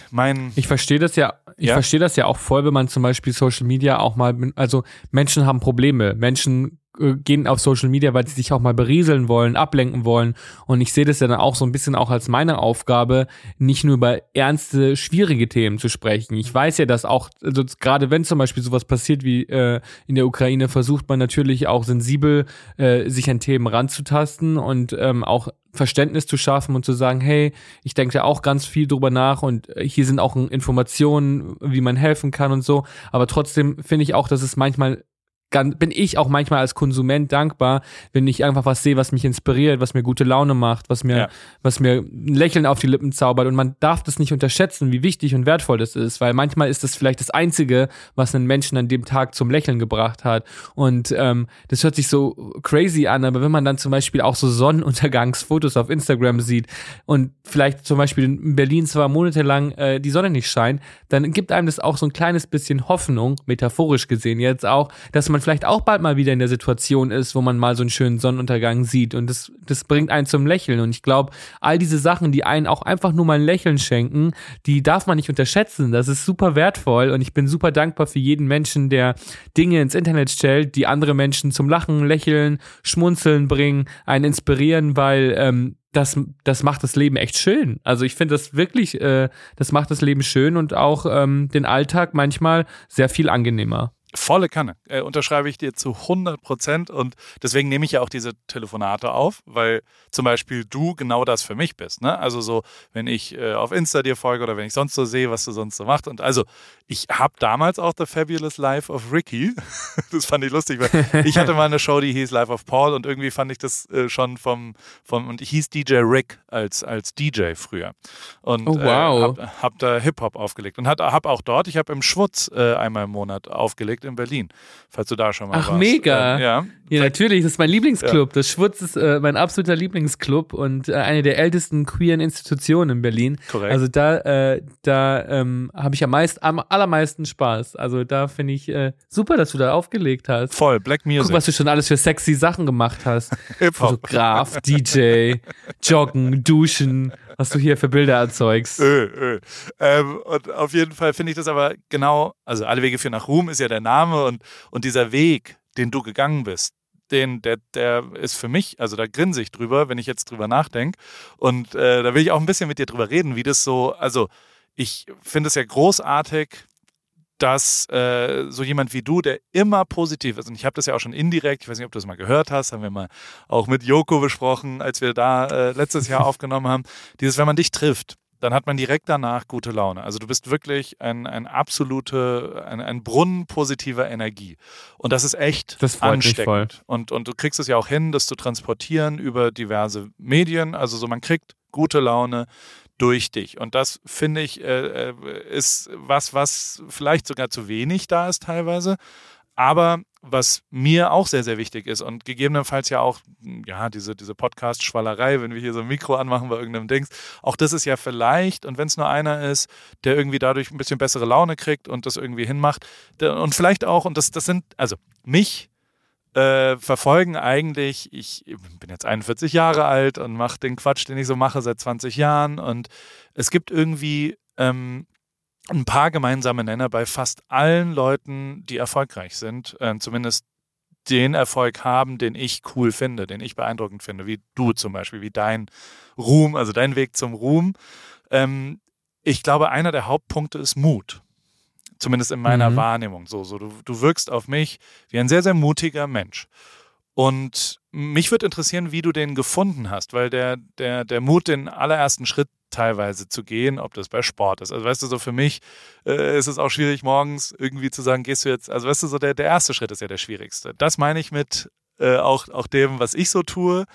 mein ich verstehe das ja ich ja? verstehe das ja auch voll wenn man zum Beispiel Social Media auch mal also Menschen haben Probleme Menschen gehen auf Social Media, weil sie sich auch mal berieseln wollen, ablenken wollen. Und ich sehe das ja dann auch so ein bisschen auch als meine Aufgabe, nicht nur über ernste, schwierige Themen zu sprechen. Ich weiß ja, dass auch, also gerade wenn zum Beispiel sowas passiert wie äh, in der Ukraine, versucht man natürlich auch sensibel äh, sich an Themen ranzutasten und ähm, auch Verständnis zu schaffen und zu sagen, hey, ich denke ja auch ganz viel drüber nach und hier sind auch Informationen, wie man helfen kann und so. Aber trotzdem finde ich auch, dass es manchmal bin ich auch manchmal als Konsument dankbar, wenn ich einfach was sehe, was mich inspiriert, was mir gute Laune macht, was mir, ja. was mir ein Lächeln auf die Lippen zaubert. Und man darf das nicht unterschätzen, wie wichtig und wertvoll das ist, weil manchmal ist das vielleicht das Einzige, was einen Menschen an dem Tag zum Lächeln gebracht hat. Und ähm, das hört sich so crazy an, aber wenn man dann zum Beispiel auch so Sonnenuntergangsfotos auf Instagram sieht und vielleicht zum Beispiel in Berlin zwei Monate lang äh, die Sonne nicht scheint, dann gibt einem das auch so ein kleines bisschen Hoffnung, metaphorisch gesehen jetzt auch, dass man vielleicht auch bald mal wieder in der Situation ist, wo man mal so einen schönen Sonnenuntergang sieht und das, das bringt einen zum Lächeln und ich glaube, all diese Sachen, die einen auch einfach nur mal ein Lächeln schenken, die darf man nicht unterschätzen. Das ist super wertvoll und ich bin super dankbar für jeden Menschen, der Dinge ins Internet stellt, die andere Menschen zum Lachen, Lächeln, Schmunzeln bringen, einen inspirieren, weil ähm, das, das macht das Leben echt schön. Also ich finde das wirklich, äh, das macht das Leben schön und auch ähm, den Alltag manchmal sehr viel angenehmer. Volle Kanne. Äh, unterschreibe ich dir zu 100 Prozent. Und deswegen nehme ich ja auch diese Telefonate auf, weil zum Beispiel du genau das für mich bist. Ne? Also so, wenn ich äh, auf Insta dir folge oder wenn ich sonst so sehe, was du sonst so machst. Und also, ich habe damals auch The Fabulous Life of Ricky. [laughs] das fand ich lustig, weil ich hatte mal eine Show, die hieß Life of Paul und irgendwie fand ich das äh, schon vom, vom, und ich hieß DJ Rick als, als DJ früher. Und oh, wow. äh, hab, hab da Hip-Hop aufgelegt und habe auch dort, ich habe im Schwutz äh, einmal im Monat aufgelegt in Berlin, falls du da schon mal Ach, warst. mega. Ähm, ja. ja, natürlich, das ist mein Lieblingsclub. Ja. Das Schwutz ist äh, mein absoluter Lieblingsclub und äh, eine der ältesten queeren Institutionen in Berlin. Korrekt. Also da, äh, da ähm, habe ich am, meist, am allermeisten Spaß. Also da finde ich äh, super, dass du da aufgelegt hast. Voll, Black Music. Guck, was du schon alles für sexy Sachen gemacht hast. [laughs] Fotograf, DJ, Joggen, Duschen, was du hier für Bilder erzeugst. Öl, Öl. Ähm, und auf jeden Fall finde ich das aber genau, also alle Wege führen nach Ruhm ist ja der Name und, und dieser Weg, den du gegangen bist, den, der, der ist für mich, also da grinse ich drüber, wenn ich jetzt drüber nachdenke. Und äh, da will ich auch ein bisschen mit dir drüber reden, wie das so, also ich finde es ja großartig, dass äh, so jemand wie du, der immer positiv ist, und ich habe das ja auch schon indirekt, ich weiß nicht, ob du das mal gehört hast, haben wir mal auch mit Joko besprochen, als wir da äh, letztes Jahr [laughs] aufgenommen haben, dieses, wenn man dich trifft, dann hat man direkt danach gute Laune. Also du bist wirklich ein, ein absolute, ein, ein Brunnen positiver Energie. Und das ist echt das ansteckend. Und, und du kriegst es ja auch hin, das zu transportieren über diverse Medien. Also so man kriegt gute Laune durch dich. Und das finde ich äh, äh, ist was, was vielleicht sogar zu wenig da ist teilweise. Aber was mir auch sehr, sehr wichtig ist und gegebenenfalls ja auch, ja, diese, diese Podcast-Schwallerei, wenn wir hier so ein Mikro anmachen bei irgendeinem Dings, auch das ist ja vielleicht, und wenn es nur einer ist, der irgendwie dadurch ein bisschen bessere Laune kriegt und das irgendwie hinmacht, und vielleicht auch, und das, das sind, also mich äh, verfolgen eigentlich, ich bin jetzt 41 Jahre alt und mache den Quatsch, den ich so mache seit 20 Jahren und es gibt irgendwie ähm, ein paar gemeinsame Nenner bei fast allen Leuten, die erfolgreich sind, äh, zumindest den Erfolg haben, den ich cool finde, den ich beeindruckend finde, wie du zum Beispiel, wie dein Ruhm, also dein Weg zum Ruhm. Ähm, ich glaube, einer der Hauptpunkte ist Mut. Zumindest in meiner mhm. Wahrnehmung. So, so du, du wirkst auf mich wie ein sehr, sehr mutiger Mensch. Und mich würde interessieren, wie du den gefunden hast, weil der, der, der Mut, den allerersten Schritt teilweise zu gehen, ob das bei Sport ist. Also weißt du, so für mich äh, ist es auch schwierig, morgens irgendwie zu sagen, gehst du jetzt, also weißt du, so der, der erste Schritt ist ja der schwierigste. Das meine ich mit äh, auch, auch dem, was ich so tue.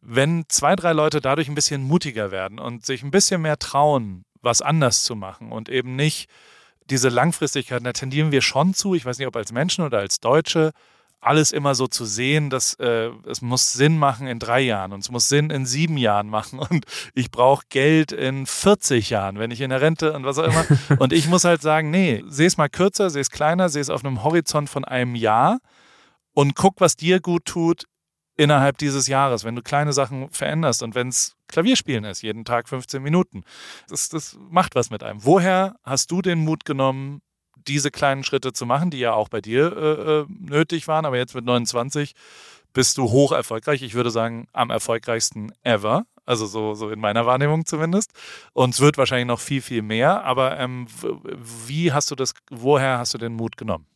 Wenn zwei, drei Leute dadurch ein bisschen mutiger werden und sich ein bisschen mehr trauen, was anders zu machen und eben nicht diese Langfristigkeit, da tendieren wir schon zu, ich weiß nicht, ob als Menschen oder als Deutsche, alles immer so zu sehen, dass äh, es muss Sinn machen in drei Jahren und es muss Sinn in sieben Jahren machen [laughs] und ich brauche Geld in 40 Jahren, wenn ich in der Rente und was auch immer. [laughs] und ich muss halt sagen, nee, seh es mal kürzer, seh es kleiner, seh es auf einem Horizont von einem Jahr und guck, was dir gut tut innerhalb dieses Jahres, wenn du kleine Sachen veränderst und wenn es Klavierspielen ist, jeden Tag 15 Minuten. Das, das macht was mit einem. Woher hast du den Mut genommen, diese kleinen Schritte zu machen, die ja auch bei dir äh, äh nötig waren, aber jetzt mit 29 bist du hoch erfolgreich. Ich würde sagen, am erfolgreichsten ever. Also so, so in meiner Wahrnehmung zumindest. Und es wird wahrscheinlich noch viel, viel mehr. Aber ähm, wie hast du das, woher hast du den Mut genommen?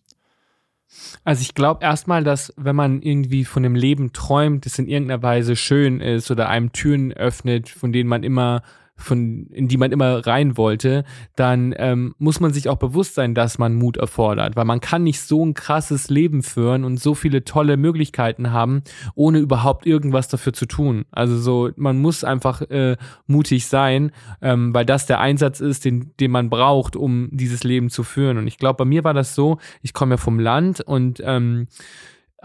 Also ich glaube erstmal, dass wenn man irgendwie von dem Leben träumt, das in irgendeiner Weise schön ist oder einem Türen öffnet, von denen man immer von, in die man immer rein wollte, dann ähm, muss man sich auch bewusst sein, dass man Mut erfordert, weil man kann nicht so ein krasses Leben führen und so viele tolle Möglichkeiten haben, ohne überhaupt irgendwas dafür zu tun. Also so, man muss einfach äh, mutig sein, ähm, weil das der Einsatz ist, den, den man braucht, um dieses Leben zu führen. Und ich glaube, bei mir war das so, ich komme ja vom Land und ähm,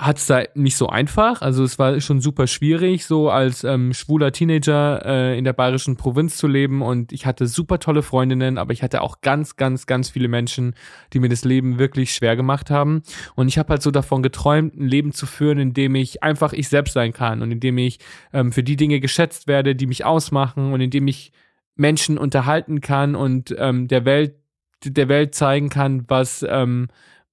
hat es da nicht so einfach. Also es war schon super schwierig, so als ähm, schwuler Teenager äh, in der bayerischen Provinz zu leben. Und ich hatte super tolle Freundinnen, aber ich hatte auch ganz, ganz, ganz viele Menschen, die mir das Leben wirklich schwer gemacht haben. Und ich habe halt so davon geträumt, ein Leben zu führen, in dem ich einfach ich selbst sein kann und in dem ich ähm, für die Dinge geschätzt werde, die mich ausmachen und in dem ich Menschen unterhalten kann und ähm, der Welt der Welt zeigen kann, was ähm,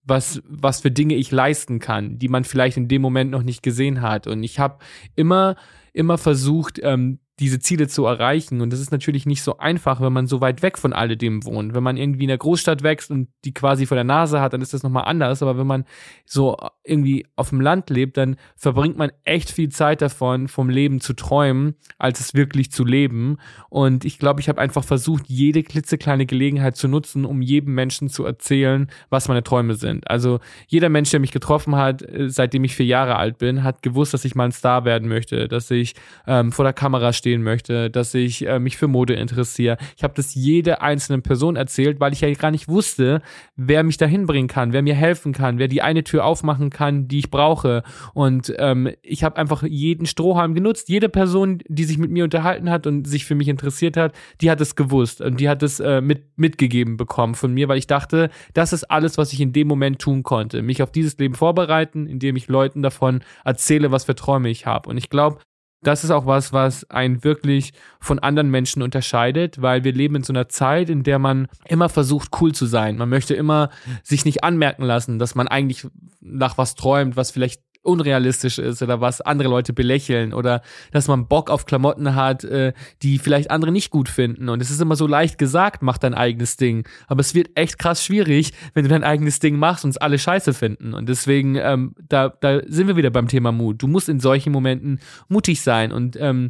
was, was für Dinge ich leisten kann, die man vielleicht in dem Moment noch nicht gesehen hat. Und ich habe immer, immer versucht, ähm, diese Ziele zu erreichen. Und das ist natürlich nicht so einfach, wenn man so weit weg von alledem wohnt. Wenn man irgendwie in der Großstadt wächst und die quasi vor der Nase hat, dann ist das nochmal anders. Aber wenn man so irgendwie auf dem Land lebt, dann verbringt man echt viel Zeit davon, vom Leben zu träumen, als es wirklich zu leben. Und ich glaube, ich habe einfach versucht, jede klitzekleine Gelegenheit zu nutzen, um jedem Menschen zu erzählen, was meine Träume sind. Also jeder Mensch, der mich getroffen hat, äh, seitdem ich vier Jahre alt bin, hat gewusst, dass ich mal ein Star werden möchte, dass ich ähm, vor der Kamera stehe stehen möchte, dass ich äh, mich für Mode interessiere. Ich habe das jede einzelne Person erzählt, weil ich ja gar nicht wusste, wer mich dahin bringen kann, wer mir helfen kann, wer die eine Tür aufmachen kann, die ich brauche. Und ähm, ich habe einfach jeden Strohhalm genutzt. Jede Person, die sich mit mir unterhalten hat und sich für mich interessiert hat, die hat es gewusst und die hat es äh, mit, mitgegeben bekommen von mir, weil ich dachte, das ist alles, was ich in dem Moment tun konnte. Mich auf dieses Leben vorbereiten, indem ich Leuten davon erzähle, was für Träume ich habe. Und ich glaube, das ist auch was, was einen wirklich von anderen Menschen unterscheidet, weil wir leben in so einer Zeit, in der man immer versucht, cool zu sein. Man möchte immer sich nicht anmerken lassen, dass man eigentlich nach was träumt, was vielleicht unrealistisch ist oder was andere Leute belächeln oder dass man Bock auf Klamotten hat, äh, die vielleicht andere nicht gut finden. Und es ist immer so leicht gesagt, mach dein eigenes Ding. Aber es wird echt krass schwierig, wenn du dein eigenes Ding machst und es alle scheiße finden. Und deswegen, ähm, da, da sind wir wieder beim Thema Mut. Du musst in solchen Momenten mutig sein und ähm,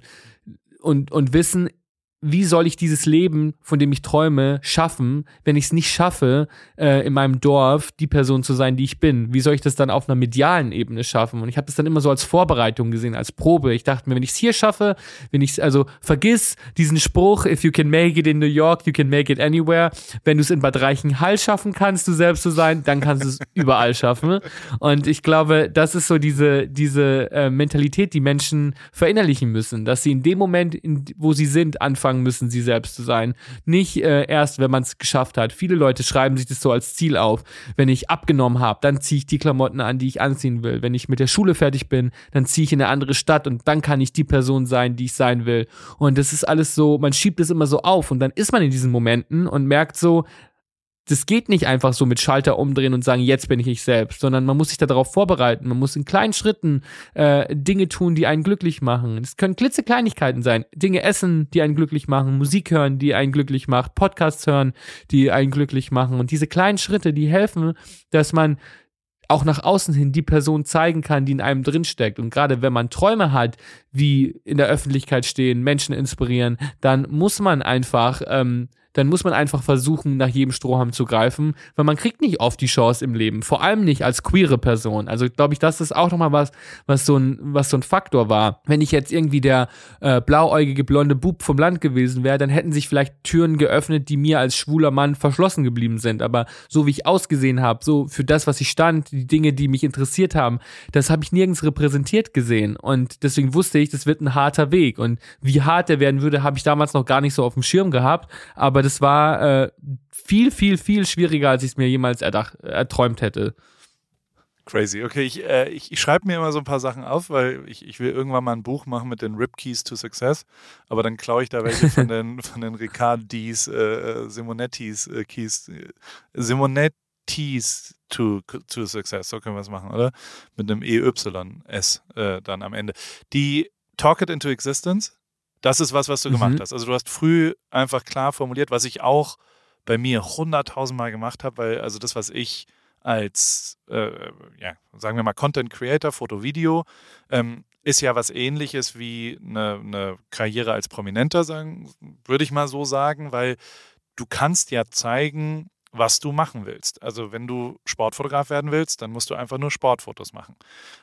und, und wissen, wie soll ich dieses Leben, von dem ich träume, schaffen, wenn ich es nicht schaffe, äh, in meinem Dorf die Person zu sein, die ich bin? Wie soll ich das dann auf einer medialen Ebene schaffen? Und ich habe das dann immer so als Vorbereitung gesehen, als Probe. Ich dachte mir, wenn ich es hier schaffe, wenn ich also vergiss diesen Spruch, if you can make it in New York, you can make it anywhere. Wenn du es in Bad Reichenhall schaffen kannst, du selbst zu sein, dann kannst du es [laughs] überall schaffen. Und ich glaube, das ist so diese diese äh, Mentalität, die Menschen verinnerlichen müssen, dass sie in dem Moment, in, wo sie sind, anfangen anfangen müssen, sie selbst zu sein. Nicht äh, erst, wenn man es geschafft hat. Viele Leute schreiben sich das so als Ziel auf. Wenn ich abgenommen habe, dann ziehe ich die Klamotten an, die ich anziehen will. Wenn ich mit der Schule fertig bin, dann ziehe ich in eine andere Stadt und dann kann ich die Person sein, die ich sein will. Und das ist alles so, man schiebt es immer so auf und dann ist man in diesen Momenten und merkt so, das geht nicht einfach so mit Schalter umdrehen und sagen, jetzt bin ich ich selbst, sondern man muss sich darauf vorbereiten. Man muss in kleinen Schritten äh, Dinge tun, die einen glücklich machen. Es können klitzekleinigkeiten sein. Dinge essen, die einen glücklich machen, Musik hören, die einen glücklich macht, Podcasts hören, die einen glücklich machen. Und diese kleinen Schritte, die helfen, dass man auch nach außen hin die Person zeigen kann, die in einem drinsteckt. Und gerade wenn man Träume hat, wie in der Öffentlichkeit stehen, Menschen inspirieren, dann muss man einfach ähm, dann muss man einfach versuchen, nach jedem Strohhalm zu greifen, weil man kriegt nicht oft die Chance im Leben, vor allem nicht als queere Person. Also glaube ich, das ist auch nochmal was, was so ein, was so ein Faktor war. Wenn ich jetzt irgendwie der äh, blauäugige blonde Bub vom Land gewesen wäre, dann hätten sich vielleicht Türen geöffnet, die mir als schwuler Mann verschlossen geblieben sind. Aber so wie ich ausgesehen habe, so für das, was ich stand, die Dinge, die mich interessiert haben, das habe ich nirgends repräsentiert gesehen. Und deswegen wusste ich, das wird ein harter Weg. Und wie hart der werden würde, habe ich damals noch gar nicht so auf dem Schirm gehabt. Aber das war äh, viel, viel, viel schwieriger, als ich es mir jemals erdacht, erträumt hätte. Crazy. Okay, ich, äh, ich, ich schreibe mir immer so ein paar Sachen auf, weil ich, ich will irgendwann mal ein Buch machen mit den Rip Keys to Success, aber dann klaue ich da welche von [laughs] den, von den Ricardis, äh, äh, Simonettis äh, Keys, äh, Simonettis to, to Success, so können wir es machen, oder? Mit einem EYS äh, dann am Ende. Die Talk It into Existence, das ist was, was du mhm. gemacht hast. Also du hast früh einfach klar formuliert, was ich auch bei mir hunderttausendmal gemacht habe, weil also das, was ich als, äh, ja, sagen wir mal, Content Creator, Foto, Video, ähm, ist ja was ähnliches wie eine, eine Karriere als Prominenter, sagen, würde ich mal so sagen, weil du kannst ja zeigen, was du machen willst. Also wenn du Sportfotograf werden willst, dann musst du einfach nur Sportfotos machen.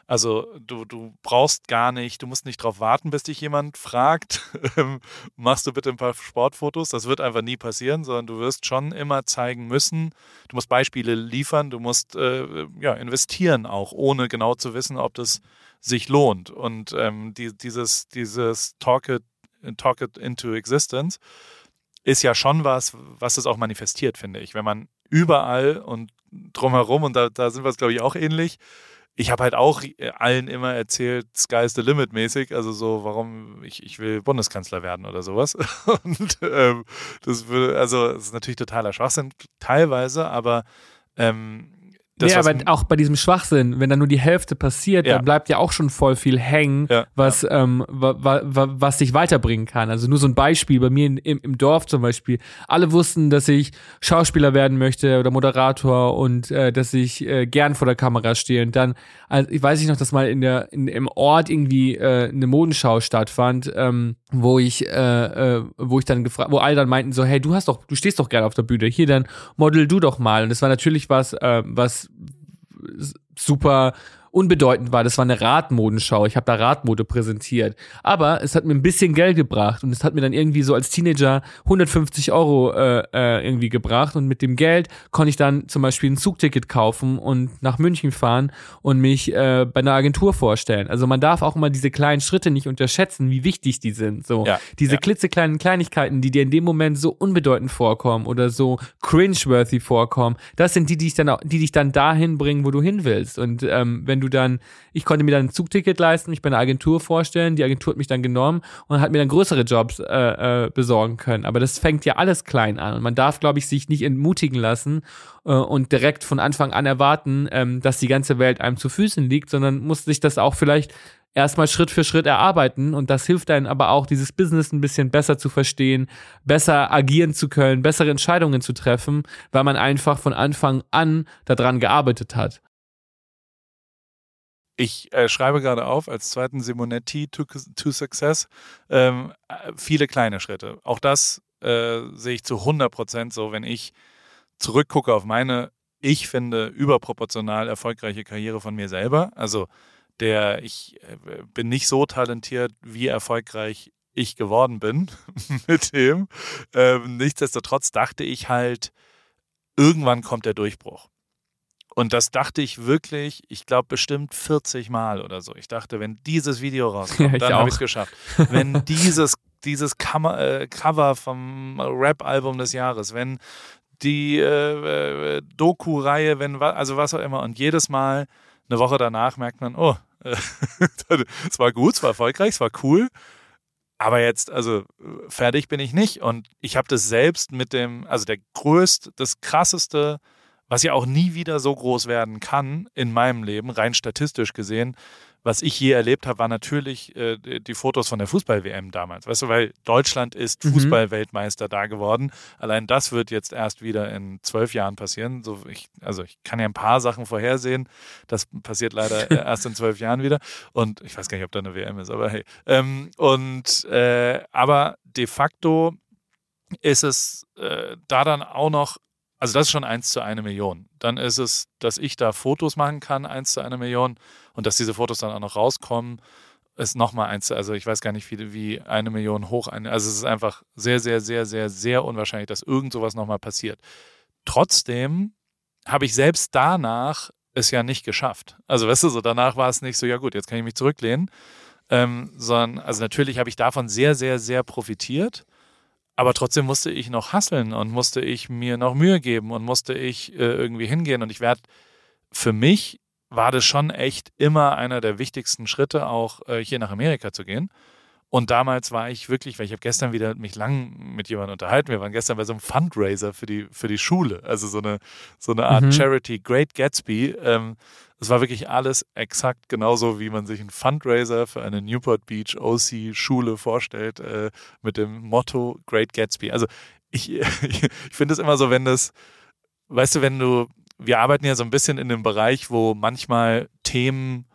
Also du, du brauchst gar nicht, du musst nicht darauf warten, bis dich jemand fragt, [laughs] ähm, machst du bitte ein paar Sportfotos. Das wird einfach nie passieren, sondern du wirst schon immer zeigen müssen, du musst Beispiele liefern, du musst äh, ja, investieren auch, ohne genau zu wissen, ob das sich lohnt. Und ähm, die, dieses, dieses Talk it, Talk it into existence ist ja schon was, was es auch manifestiert, finde ich. Wenn man überall und drumherum, und da, da sind wir es, glaube ich, auch ähnlich, ich habe halt auch allen immer erzählt, Sky's the Limit mäßig, also so, warum ich, ich will Bundeskanzler werden oder sowas. [laughs] Und ähm, das würde, also das ist natürlich totaler Schwachsinn, teilweise, aber ähm, das, ja, aber auch bei diesem Schwachsinn, wenn da nur die Hälfte passiert, ja. dann bleibt ja auch schon voll viel hängen, ja, was, ja. Ähm, wa, wa, wa, was dich weiterbringen kann. Also nur so ein Beispiel, bei mir in, im, im Dorf zum Beispiel, alle wussten, dass ich Schauspieler werden möchte oder Moderator und äh, dass ich äh, gern vor der Kamera stehe. Und dann, also ich weiß nicht noch, dass mal in der, in, im Ort irgendwie äh, eine Modenschau stattfand, ähm, wo ich, äh, äh, wo ich dann gefragt, wo alle dann meinten so, hey, du hast doch, du stehst doch gerne auf der Bühne, hier dann model du doch mal. Und das war natürlich was, äh, was super unbedeutend war. Das war eine Radmodenschau. Ich habe da Radmode präsentiert. Aber es hat mir ein bisschen Geld gebracht und es hat mir dann irgendwie so als Teenager 150 Euro äh, äh, irgendwie gebracht. Und mit dem Geld konnte ich dann zum Beispiel ein Zugticket kaufen und nach München fahren und mich äh, bei einer Agentur vorstellen. Also man darf auch immer diese kleinen Schritte nicht unterschätzen, wie wichtig die sind. So ja, diese ja. klitzekleinen Kleinigkeiten, die dir in dem Moment so unbedeutend vorkommen oder so cringeworthy vorkommen, das sind die, die dich dann, die dich dann dahin bringen, wo du hin willst. Und ähm, wenn du du dann, ich konnte mir dann ein Zugticket leisten, mich bei einer Agentur vorstellen, die Agentur hat mich dann genommen und hat mir dann größere Jobs äh, äh, besorgen können. Aber das fängt ja alles klein an und man darf, glaube ich, sich nicht entmutigen lassen äh, und direkt von Anfang an erwarten, ähm, dass die ganze Welt einem zu Füßen liegt, sondern muss sich das auch vielleicht erstmal Schritt für Schritt erarbeiten und das hilft einem aber auch, dieses Business ein bisschen besser zu verstehen, besser agieren zu können, bessere Entscheidungen zu treffen, weil man einfach von Anfang an daran gearbeitet hat. Ich äh, schreibe gerade auf als zweiten Simonetti to, to Success ähm, äh, viele kleine Schritte. Auch das äh, sehe ich zu 100 Prozent so, wenn ich zurückgucke auf meine, ich finde, überproportional erfolgreiche Karriere von mir selber. Also der, ich äh, bin nicht so talentiert, wie erfolgreich ich geworden bin [laughs] mit dem. Ähm, nichtsdestotrotz dachte ich halt, irgendwann kommt der Durchbruch. Und das dachte ich wirklich, ich glaube bestimmt 40 Mal oder so. Ich dachte, wenn dieses Video rauskommt, [laughs] ja, dann habe ich es geschafft. Wenn dieses, dieses Cover, äh, Cover vom Rap-Album des Jahres, wenn die äh, äh, Doku-Reihe, wenn also was auch immer. Und jedes Mal, eine Woche danach, merkt man, oh, [laughs] es war gut, es war erfolgreich, es war cool. Aber jetzt, also fertig bin ich nicht. Und ich habe das selbst mit dem, also der größte, das krasseste was ja auch nie wieder so groß werden kann in meinem Leben, rein statistisch gesehen. Was ich je erlebt habe, war natürlich äh, die Fotos von der Fußball-WM damals. Weißt du, weil Deutschland ist mhm. Fußball-Weltmeister da geworden. Allein das wird jetzt erst wieder in zwölf Jahren passieren. So, ich, also ich kann ja ein paar Sachen vorhersehen. Das passiert leider [laughs] erst in zwölf Jahren wieder. Und ich weiß gar nicht, ob da eine WM ist, aber hey. Ähm, und äh, aber de facto ist es äh, da dann auch noch also das ist schon eins zu einer Million. Dann ist es, dass ich da Fotos machen kann, eins zu einer Million. Und dass diese Fotos dann auch noch rauskommen, ist nochmal eins. Also ich weiß gar nicht, wie, wie eine Million hoch. Eine, also es ist einfach sehr, sehr, sehr, sehr, sehr unwahrscheinlich, dass irgend sowas nochmal passiert. Trotzdem habe ich selbst danach es ja nicht geschafft. Also weißt du, so danach war es nicht so, ja gut, jetzt kann ich mich zurücklehnen. Ähm, sondern, also natürlich habe ich davon sehr, sehr, sehr profitiert. Aber trotzdem musste ich noch hasseln und musste ich mir noch Mühe geben und musste ich äh, irgendwie hingehen. Und ich werde, für mich war das schon echt immer einer der wichtigsten Schritte, auch äh, hier nach Amerika zu gehen. Und damals war ich wirklich, weil ich habe gestern wieder mich lang mit jemandem unterhalten. Wir waren gestern bei so einem Fundraiser für die, für die Schule, also so eine, so eine Art mhm. Charity, Great Gatsby. Ähm, es war wirklich alles exakt genauso, wie man sich einen Fundraiser für eine Newport Beach OC Schule vorstellt, äh, mit dem Motto Great Gatsby. Also ich, [laughs] ich finde es immer so, wenn das, weißt du, wenn du, wir arbeiten ja so ein bisschen in dem Bereich, wo manchmal Themen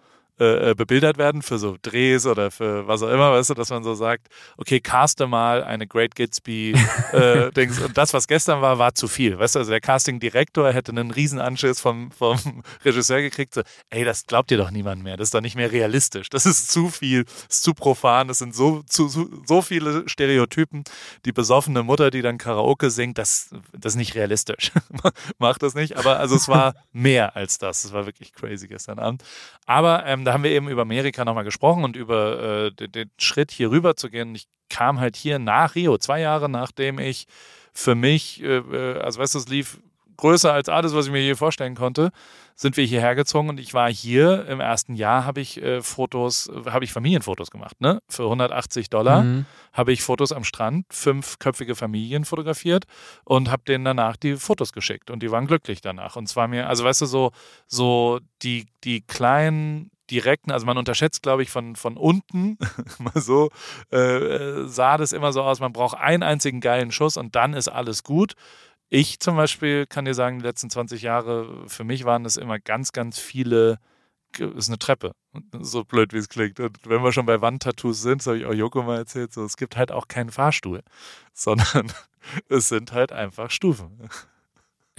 äh, äh, bebildert werden für so Drehs oder für was auch immer, weißt du, dass man so sagt, okay, caste mal eine Great Gatsby äh, [laughs] Dings. Und das, was gestern war, war zu viel, weißt du, also der Casting-Direktor hätte einen Riesenanschiss vom, vom [laughs] Regisseur gekriegt, so, ey, das glaubt dir doch niemand mehr, das ist doch nicht mehr realistisch, das ist zu viel, das ist zu profan, das sind so, zu, so viele Stereotypen, die besoffene Mutter, die dann Karaoke singt, das, das ist nicht realistisch, [laughs] macht das nicht, aber also es war mehr als das, es war wirklich crazy gestern Abend, aber ähm, da haben wir eben über Amerika nochmal gesprochen und über äh, den, Schritt hier rüber zu gehen. Ich kam halt hier nach Rio, zwei Jahre nachdem ich für mich, äh, äh also weißt du, es lief größer als alles, was ich mir je vorstellen konnte, sind wir hierher gezogen und ich war hier im ersten Jahr, habe ich äh, Fotos, habe ich Familienfotos gemacht, ne? Für 180 Dollar mhm. habe ich Fotos am Strand, fünfköpfige Familien fotografiert und habe denen danach die Fotos geschickt und die waren glücklich danach. Und zwar mir, also weißt du, so, so die, die kleinen direkten, also man unterschätzt, glaube ich, von, von unten, [laughs] mal so, äh, sah das immer so aus, man braucht einen einzigen geilen Schuss und dann ist alles gut. Ich zum Beispiel kann dir sagen, die letzten 20 Jahre, für mich waren es immer ganz, ganz viele, ist eine Treppe, so blöd wie es klingt. Und wenn wir schon bei Wandtattoos sind, das habe ich auch Joko mal erzählt, so, es gibt halt auch keinen Fahrstuhl, [laughs] sondern [laughs] es sind halt einfach Stufen.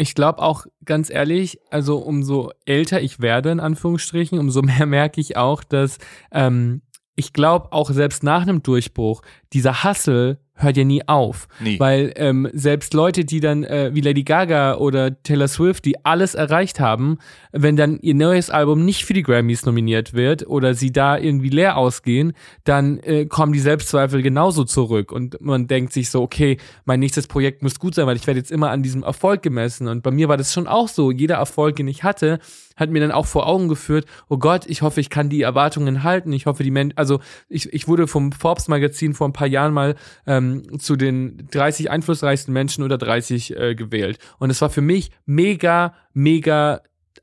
Ich glaube auch ganz ehrlich, also umso älter ich werde, in Anführungsstrichen, umso [laughs] mehr merke ich auch, dass ähm, ich glaube auch selbst nach einem Durchbruch dieser Hassel hört ja nie auf. Nie. Weil ähm, selbst Leute, die dann äh, wie Lady Gaga oder Taylor Swift, die alles erreicht haben, wenn dann ihr neues Album nicht für die Grammys nominiert wird oder sie da irgendwie leer ausgehen, dann äh, kommen die Selbstzweifel genauso zurück und man denkt sich so, okay, mein nächstes Projekt muss gut sein, weil ich werde jetzt immer an diesem Erfolg gemessen. Und bei mir war das schon auch so. Jeder Erfolg, den ich hatte, hat mir dann auch vor Augen geführt, oh Gott, ich hoffe, ich kann die Erwartungen halten. Ich hoffe, die Menschen, also ich, ich wurde vom Forbes Magazin vor ein paar Jahren mal ähm, zu den 30 einflussreichsten Menschen oder 30 äh, gewählt. Und es war für mich mega, mega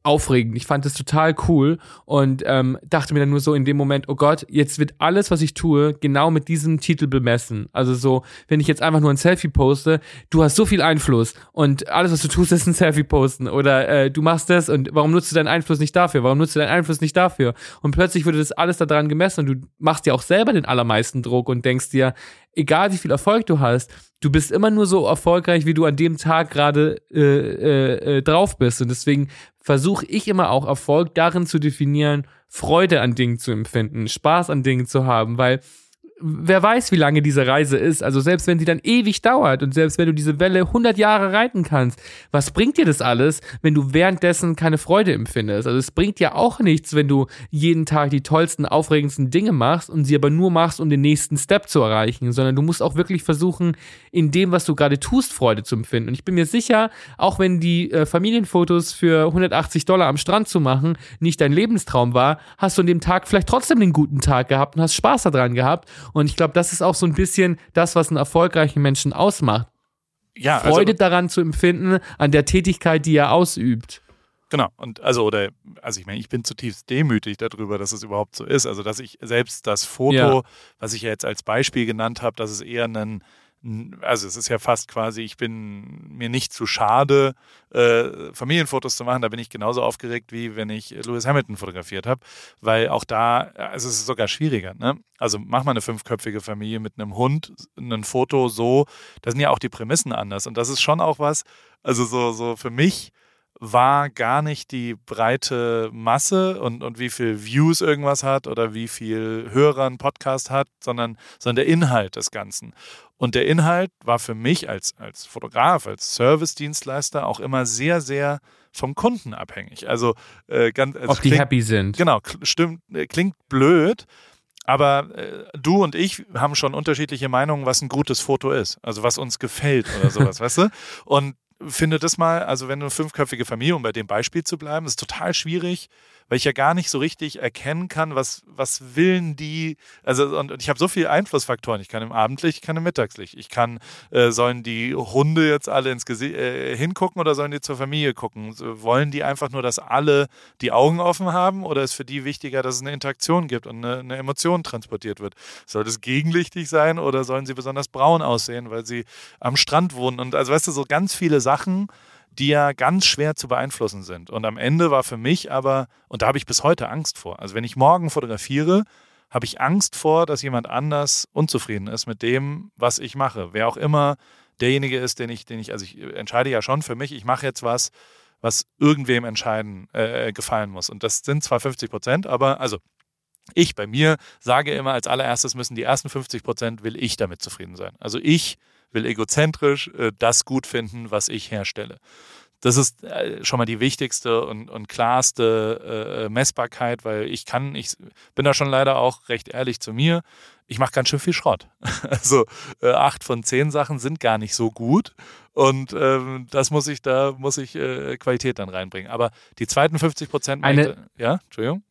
aufregend. Ich fand es total cool und ähm, dachte mir dann nur so in dem Moment, oh Gott, jetzt wird alles, was ich tue, genau mit diesem Titel bemessen. Also so, wenn ich jetzt einfach nur ein Selfie poste, du hast so viel Einfluss und alles, was du tust, [laughs] ist ein Selfie posten oder äh, du machst das und warum nutzt du deinen Einfluss nicht dafür? Warum nutzt du deinen Einfluss nicht dafür? Und plötzlich wurde das alles daran gemessen und du machst dir auch selber den allermeisten Druck und denkst dir, egal wie viel Erfolg du hast, du bist immer nur so erfolgreich, wie du an dem Tag gerade äh, äh, äh, drauf bist. Und deswegen versuche ich immer auch Erfolg darin zu definieren, Freude an Dingen zu empfinden, Spaß an Dingen zu haben, weil wer weiß, wie lange diese Reise ist. Also selbst wenn sie dann ewig dauert und selbst wenn du diese Welle 100 Jahre reiten kannst, was bringt dir das alles, wenn du währenddessen keine Freude empfindest? Also es bringt ja auch nichts, wenn du jeden Tag die tollsten, aufregendsten Dinge machst und sie aber nur machst, um den nächsten Step zu erreichen, sondern du musst auch wirklich versuchen, in dem, was du gerade tust, Freude zu empfinden. Und ich bin mir sicher, auch wenn die äh, Familienfotos für 180 Dollar am Strand zu machen nicht dein Lebenstraum war, hast du an dem Tag vielleicht trotzdem einen guten Tag gehabt und hast Spaß daran gehabt und ich glaube, das ist auch so ein bisschen das, was einen erfolgreichen Menschen ausmacht. Ja, also Freude also, daran zu empfinden, an der Tätigkeit, die er ausübt. Genau. Und also, oder, also ich meine, ich bin zutiefst demütig darüber, dass es überhaupt so ist. Also, dass ich selbst das Foto, ja. was ich ja jetzt als Beispiel genannt habe, dass es eher ein also es ist ja fast quasi, ich bin mir nicht zu schade, äh, Familienfotos zu machen. Da bin ich genauso aufgeregt, wie wenn ich Lewis Hamilton fotografiert habe, weil auch da, also es ist sogar schwieriger. Ne? Also mach mal eine fünfköpfige Familie mit einem Hund, ein Foto so, da sind ja auch die Prämissen anders. Und das ist schon auch was, also so, so für mich war gar nicht die breite Masse und, und wie viel Views irgendwas hat oder wie viel Hörer ein Podcast hat, sondern, sondern der Inhalt des Ganzen. Und der Inhalt war für mich als, als Fotograf, als Service-Dienstleister auch immer sehr, sehr vom Kunden abhängig. Also äh, ganz. Also Ob die klingt, happy sind. Genau, stimmt, äh, klingt blöd, aber äh, du und ich haben schon unterschiedliche Meinungen, was ein gutes Foto ist. Also was uns gefällt oder sowas, [laughs] weißt du? Und finde das mal, also wenn du eine fünfköpfige Familie, um bei dem Beispiel zu bleiben, ist total schwierig, weil ich ja gar nicht so richtig erkennen kann, was, was willen die, also und, und ich habe so viele Einflussfaktoren. Ich kann im Abendlicht, ich kann im Mittagslicht. Ich kann, äh, sollen die Hunde jetzt alle ins Gesicht äh, hingucken oder sollen die zur Familie gucken? Wollen die einfach nur, dass alle die Augen offen haben oder ist für die wichtiger, dass es eine Interaktion gibt und eine, eine Emotion transportiert wird? Soll das gegenlichtig sein oder sollen sie besonders braun aussehen, weil sie am Strand wohnen? Und also weißt du, so ganz viele Sachen, die ja ganz schwer zu beeinflussen sind. Und am Ende war für mich aber, und da habe ich bis heute Angst vor. Also wenn ich morgen fotografiere, habe ich Angst vor, dass jemand anders unzufrieden ist mit dem, was ich mache. Wer auch immer derjenige ist, den ich, den ich, also ich entscheide ja schon für mich, ich mache jetzt was, was irgendwem entscheiden, äh, gefallen muss. Und das sind zwar 50 Prozent, aber also ich bei mir sage immer, als allererstes müssen die ersten 50 Prozent, will ich damit zufrieden sein. Also ich will egozentrisch äh, das gut finden, was ich herstelle. Das ist äh, schon mal die wichtigste und, und klarste äh, Messbarkeit, weil ich kann, ich bin da schon leider auch recht ehrlich zu mir, ich mache ganz schön viel Schrott. [laughs] Also äh, acht von zehn Sachen sind gar nicht so gut und ähm, das muss ich, da muss ich äh, Qualität dann reinbringen. Aber die zweiten 50 Prozent, ja, Entschuldigung.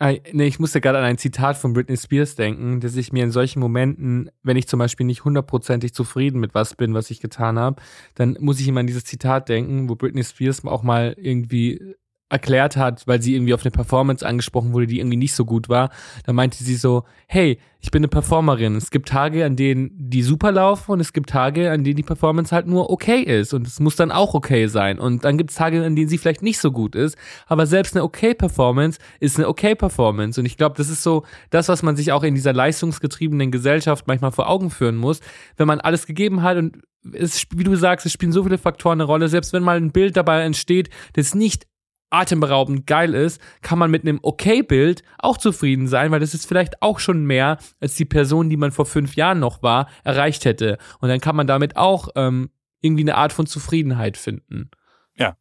Nee, ich musste gerade an ein Zitat von Britney Spears denken, dass ich mir in solchen Momenten, wenn ich zum Beispiel nicht hundertprozentig zufrieden mit was bin, was ich getan habe, dann muss ich immer an dieses Zitat denken, wo Britney Spears auch mal irgendwie erklärt hat, weil sie irgendwie auf eine Performance angesprochen wurde, die irgendwie nicht so gut war. Da meinte sie so, hey, ich bin eine Performerin. Es gibt Tage, an denen die super laufen und es gibt Tage, an denen die Performance halt nur okay ist und es muss dann auch okay sein. Und dann gibt es Tage, an denen sie vielleicht nicht so gut ist, aber selbst eine okay Performance ist eine okay Performance. Und ich glaube, das ist so das, was man sich auch in dieser leistungsgetriebenen Gesellschaft manchmal vor Augen führen muss, wenn man alles gegeben hat und es, wie du sagst, es spielen so viele Faktoren eine Rolle. Selbst wenn mal ein Bild dabei entsteht, das nicht atemberaubend geil ist, kann man mit einem Okay-Bild auch zufrieden sein, weil das ist vielleicht auch schon mehr, als die Person, die man vor fünf Jahren noch war, erreicht hätte. Und dann kann man damit auch ähm, irgendwie eine Art von Zufriedenheit finden. Ja,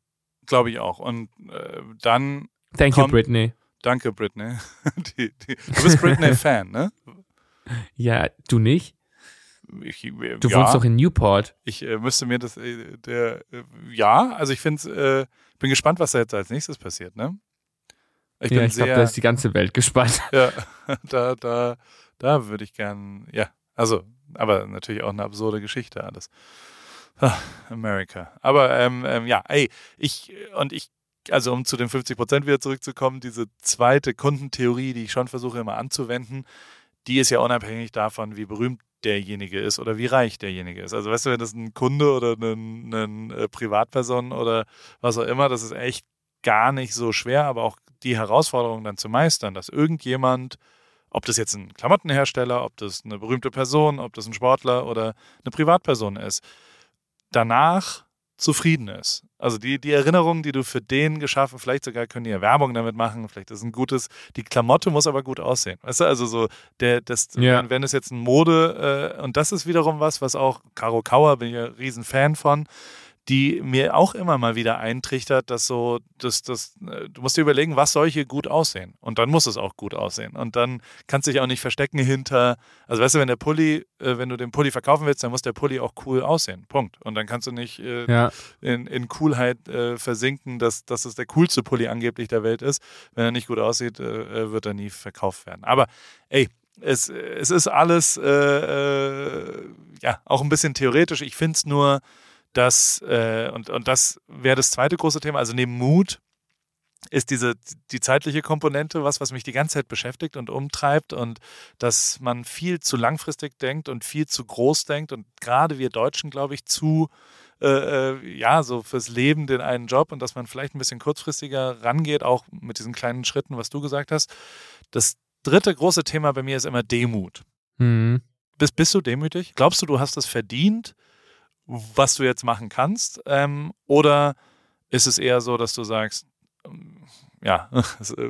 glaube ich auch. Und äh, dann. Thank you, Britney. Danke, Britney. [laughs] die, die, du bist Britney-Fan, ne? [laughs] Ja, du nicht? Ich, äh, du ja, wohnst doch in Newport. Ich äh, müsste mir das, äh, der, äh, ja, also ich finde äh, bin gespannt, was da jetzt als nächstes passiert, ne? Ich ja, ich glaube, da ist die ganze Welt gespannt. [laughs] Ja, da, da, da würde ich gern, ja, also, aber natürlich auch eine absurde Geschichte alles. Ah, America. Aber ähm, ähm, ja, ey, ich und ich, also um zu den 50 Prozent wieder zurückzukommen, diese zweite Kundentheorie, die ich schon versuche immer anzuwenden, die ist ja unabhängig davon, wie berühmt derjenige ist oder wie reich derjenige ist. Also weißt du, wenn das ein Kunde oder eine, äh, Privatperson oder was auch immer, das ist echt gar nicht so schwer, aber auch die Herausforderung dann zu meistern, dass irgendjemand, ob das jetzt ein Klamottenhersteller, ob das eine berühmte Person, ob das ein Sportler oder eine Privatperson ist, danach zufrieden ist. Also die, die Erinnerung, die du für den geschaffen, vielleicht sogar können die ja Werbung damit machen, vielleicht ist ein gutes, die Klamotte muss aber gut aussehen. Weißt du, also so, der, das, ja. wenn es jetzt ein Mode, äh, und das ist wiederum was, was auch Caro Kauer, bin ich ja riesen Fan von, die mir auch immer mal wieder eintrichtert, dass so, dass, dass, äh, du musst dir überlegen, was soll hier gut aussehen? Und dann muss es auch gut aussehen. Und dann kannst du dich auch nicht verstecken hinter, also weißt du, wenn der Pulli, äh, wenn du den Pulli verkaufen willst, dann muss der Pulli auch cool aussehen. Punkt. Und dann kannst du nicht äh, ja. in, in Coolheit äh, versinken, dass, dass es der coolste Pulli angeblich der Welt ist. Wenn er nicht gut aussieht, äh, äh, wird er nie verkauft werden. Aber ey, es, es ist alles ja auch ein bisschen theoretisch. Ich finde es nur dass, äh, und, und das wäre das zweite große Thema, also neben Mut ist diese die zeitliche Komponente was, was mich die ganze Zeit beschäftigt und umtreibt und dass man viel zu langfristig denkt und viel zu groß denkt und gerade wir Deutschen, glaube ich, zu äh, äh, ja so fürs Leben den einen Job und dass man vielleicht ein bisschen kurzfristiger rangeht, auch mit diesen kleinen Schritten, was du gesagt hast. Das dritte große Thema bei mir ist immer Demut. Mhm. Bist, bist du demütig? Glaubst du, du hast es verdient? Was du jetzt machen kannst? Ähm, oder ist es eher so, dass du sagst, ähm, ja, [laughs] äh,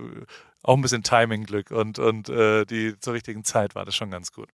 auch ein bisschen Timing-Glück und, und äh, die zur richtigen Zeit war das schon ganz gut.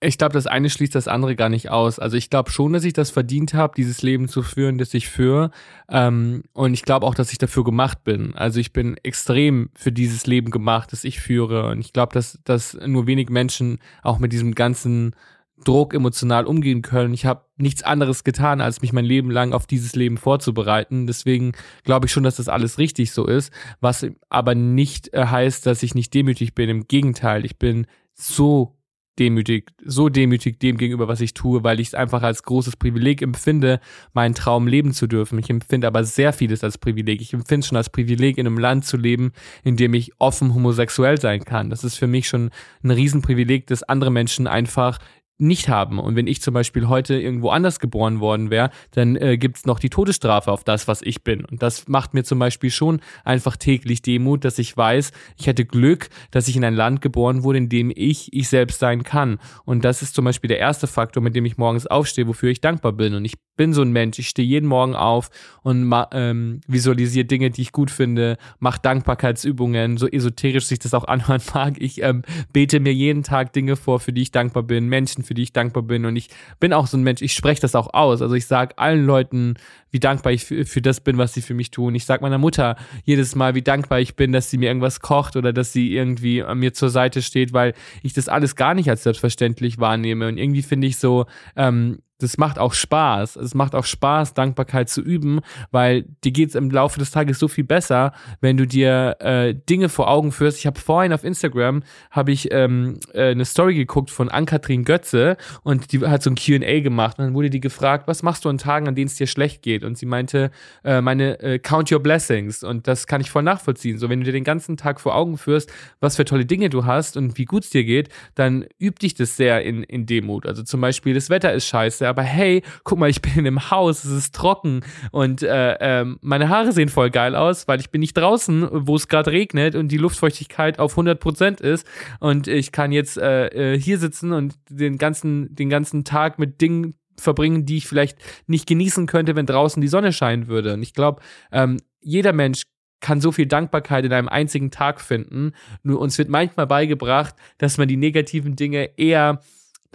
Ich glaube, das eine schließt das andere gar nicht aus. Also ich glaube schon, dass ich das verdient habe, dieses Leben zu führen, das ich führe. Ähm, und ich glaube auch, dass ich dafür gemacht bin. Also ich bin extrem für dieses Leben gemacht, das ich führe. Und ich glaube, dass, dass nur wenig Menschen auch mit diesem ganzen Druck emotional umgehen können. Ich habe nichts anderes getan, als mich mein Leben lang auf dieses Leben vorzubereiten. Deswegen glaube ich schon, dass das alles richtig so ist, was aber nicht äh, heißt, dass ich nicht demütig bin. Im Gegenteil, ich bin so demütig, so demütig dem gegenüber, was ich tue, weil ich es einfach als großes Privileg empfinde, meinen Traum leben zu dürfen. Ich empfinde aber sehr vieles als Privileg. Ich empfinde es schon als Privileg, in einem Land zu leben, in dem ich offen homosexuell sein kann. Das ist für mich schon ein Riesenprivileg, dass andere Menschen einfach nicht haben. Und wenn ich zum Beispiel heute irgendwo anders geboren worden wäre, dann äh, gibt's noch die Todesstrafe auf das, was ich bin. Und das macht mir zum Beispiel schon einfach täglich Demut, dass ich weiß, ich hatte Glück, dass ich in ein Land geboren wurde, in dem ich ich selbst sein kann. Und das ist zum Beispiel der erste Faktor, mit dem ich morgens aufstehe, wofür ich dankbar bin. Und ich bin so ein Mensch, ich stehe jeden Morgen auf und ähm, visualisiere Dinge, die ich gut finde, mache Dankbarkeitsübungen, so esoterisch sich das auch [laughs] anhören mag. Ich ähm, bete mir jeden Tag Dinge vor, für die ich dankbar bin, Menschen, für die ich dankbar bin. Und ich bin auch so ein Mensch, ich spreche das auch aus. Also ich sage allen Leuten, wie dankbar ich für, für das bin, was sie für mich tun. Ich sage meiner Mutter jedes Mal, wie dankbar ich bin, dass sie mir irgendwas kocht oder dass sie irgendwie mir zur Seite steht, weil ich das alles gar nicht als selbstverständlich wahrnehme. Und irgendwie finde ich so, ähm, das macht auch Spaß. Es macht auch Spaß, Dankbarkeit zu üben, weil dir geht's im Laufe des Tages so viel besser, wenn du dir äh, Dinge vor Augen führst. Ich habe vorhin auf Instagram habe ich ähm, äh, eine Story geguckt von Ann-Kathrin Götze und die hat so ein Q&A gemacht und dann wurde die gefragt, was machst du an Tagen, an denen es dir schlecht geht? Und sie meinte, äh, meine äh, Count Your Blessings und das kann ich voll nachvollziehen. So, wenn du dir den ganzen Tag vor Augen führst, was für tolle Dinge du hast und wie gut es dir geht, dann üb dich das sehr in, in Demut. Also zum Beispiel, das Wetter ist scheiße, aber hey, guck mal, ich bin in einem Haus, es ist trocken und äh, äh, meine Haare sehen voll geil aus, weil ich bin nicht draußen, wo es gerade regnet und die Luftfeuchtigkeit auf 100% ist und ich kann jetzt äh, äh, hier sitzen und den ganzen, den ganzen Tag mit Dingen verbringen, die ich vielleicht nicht genießen könnte, wenn draußen die Sonne scheinen würde. Und ich glaube, ähm, jeder Mensch kann so viel Dankbarkeit in einem einzigen Tag finden. Nur uns wird manchmal beigebracht, dass man die negativen Dinge eher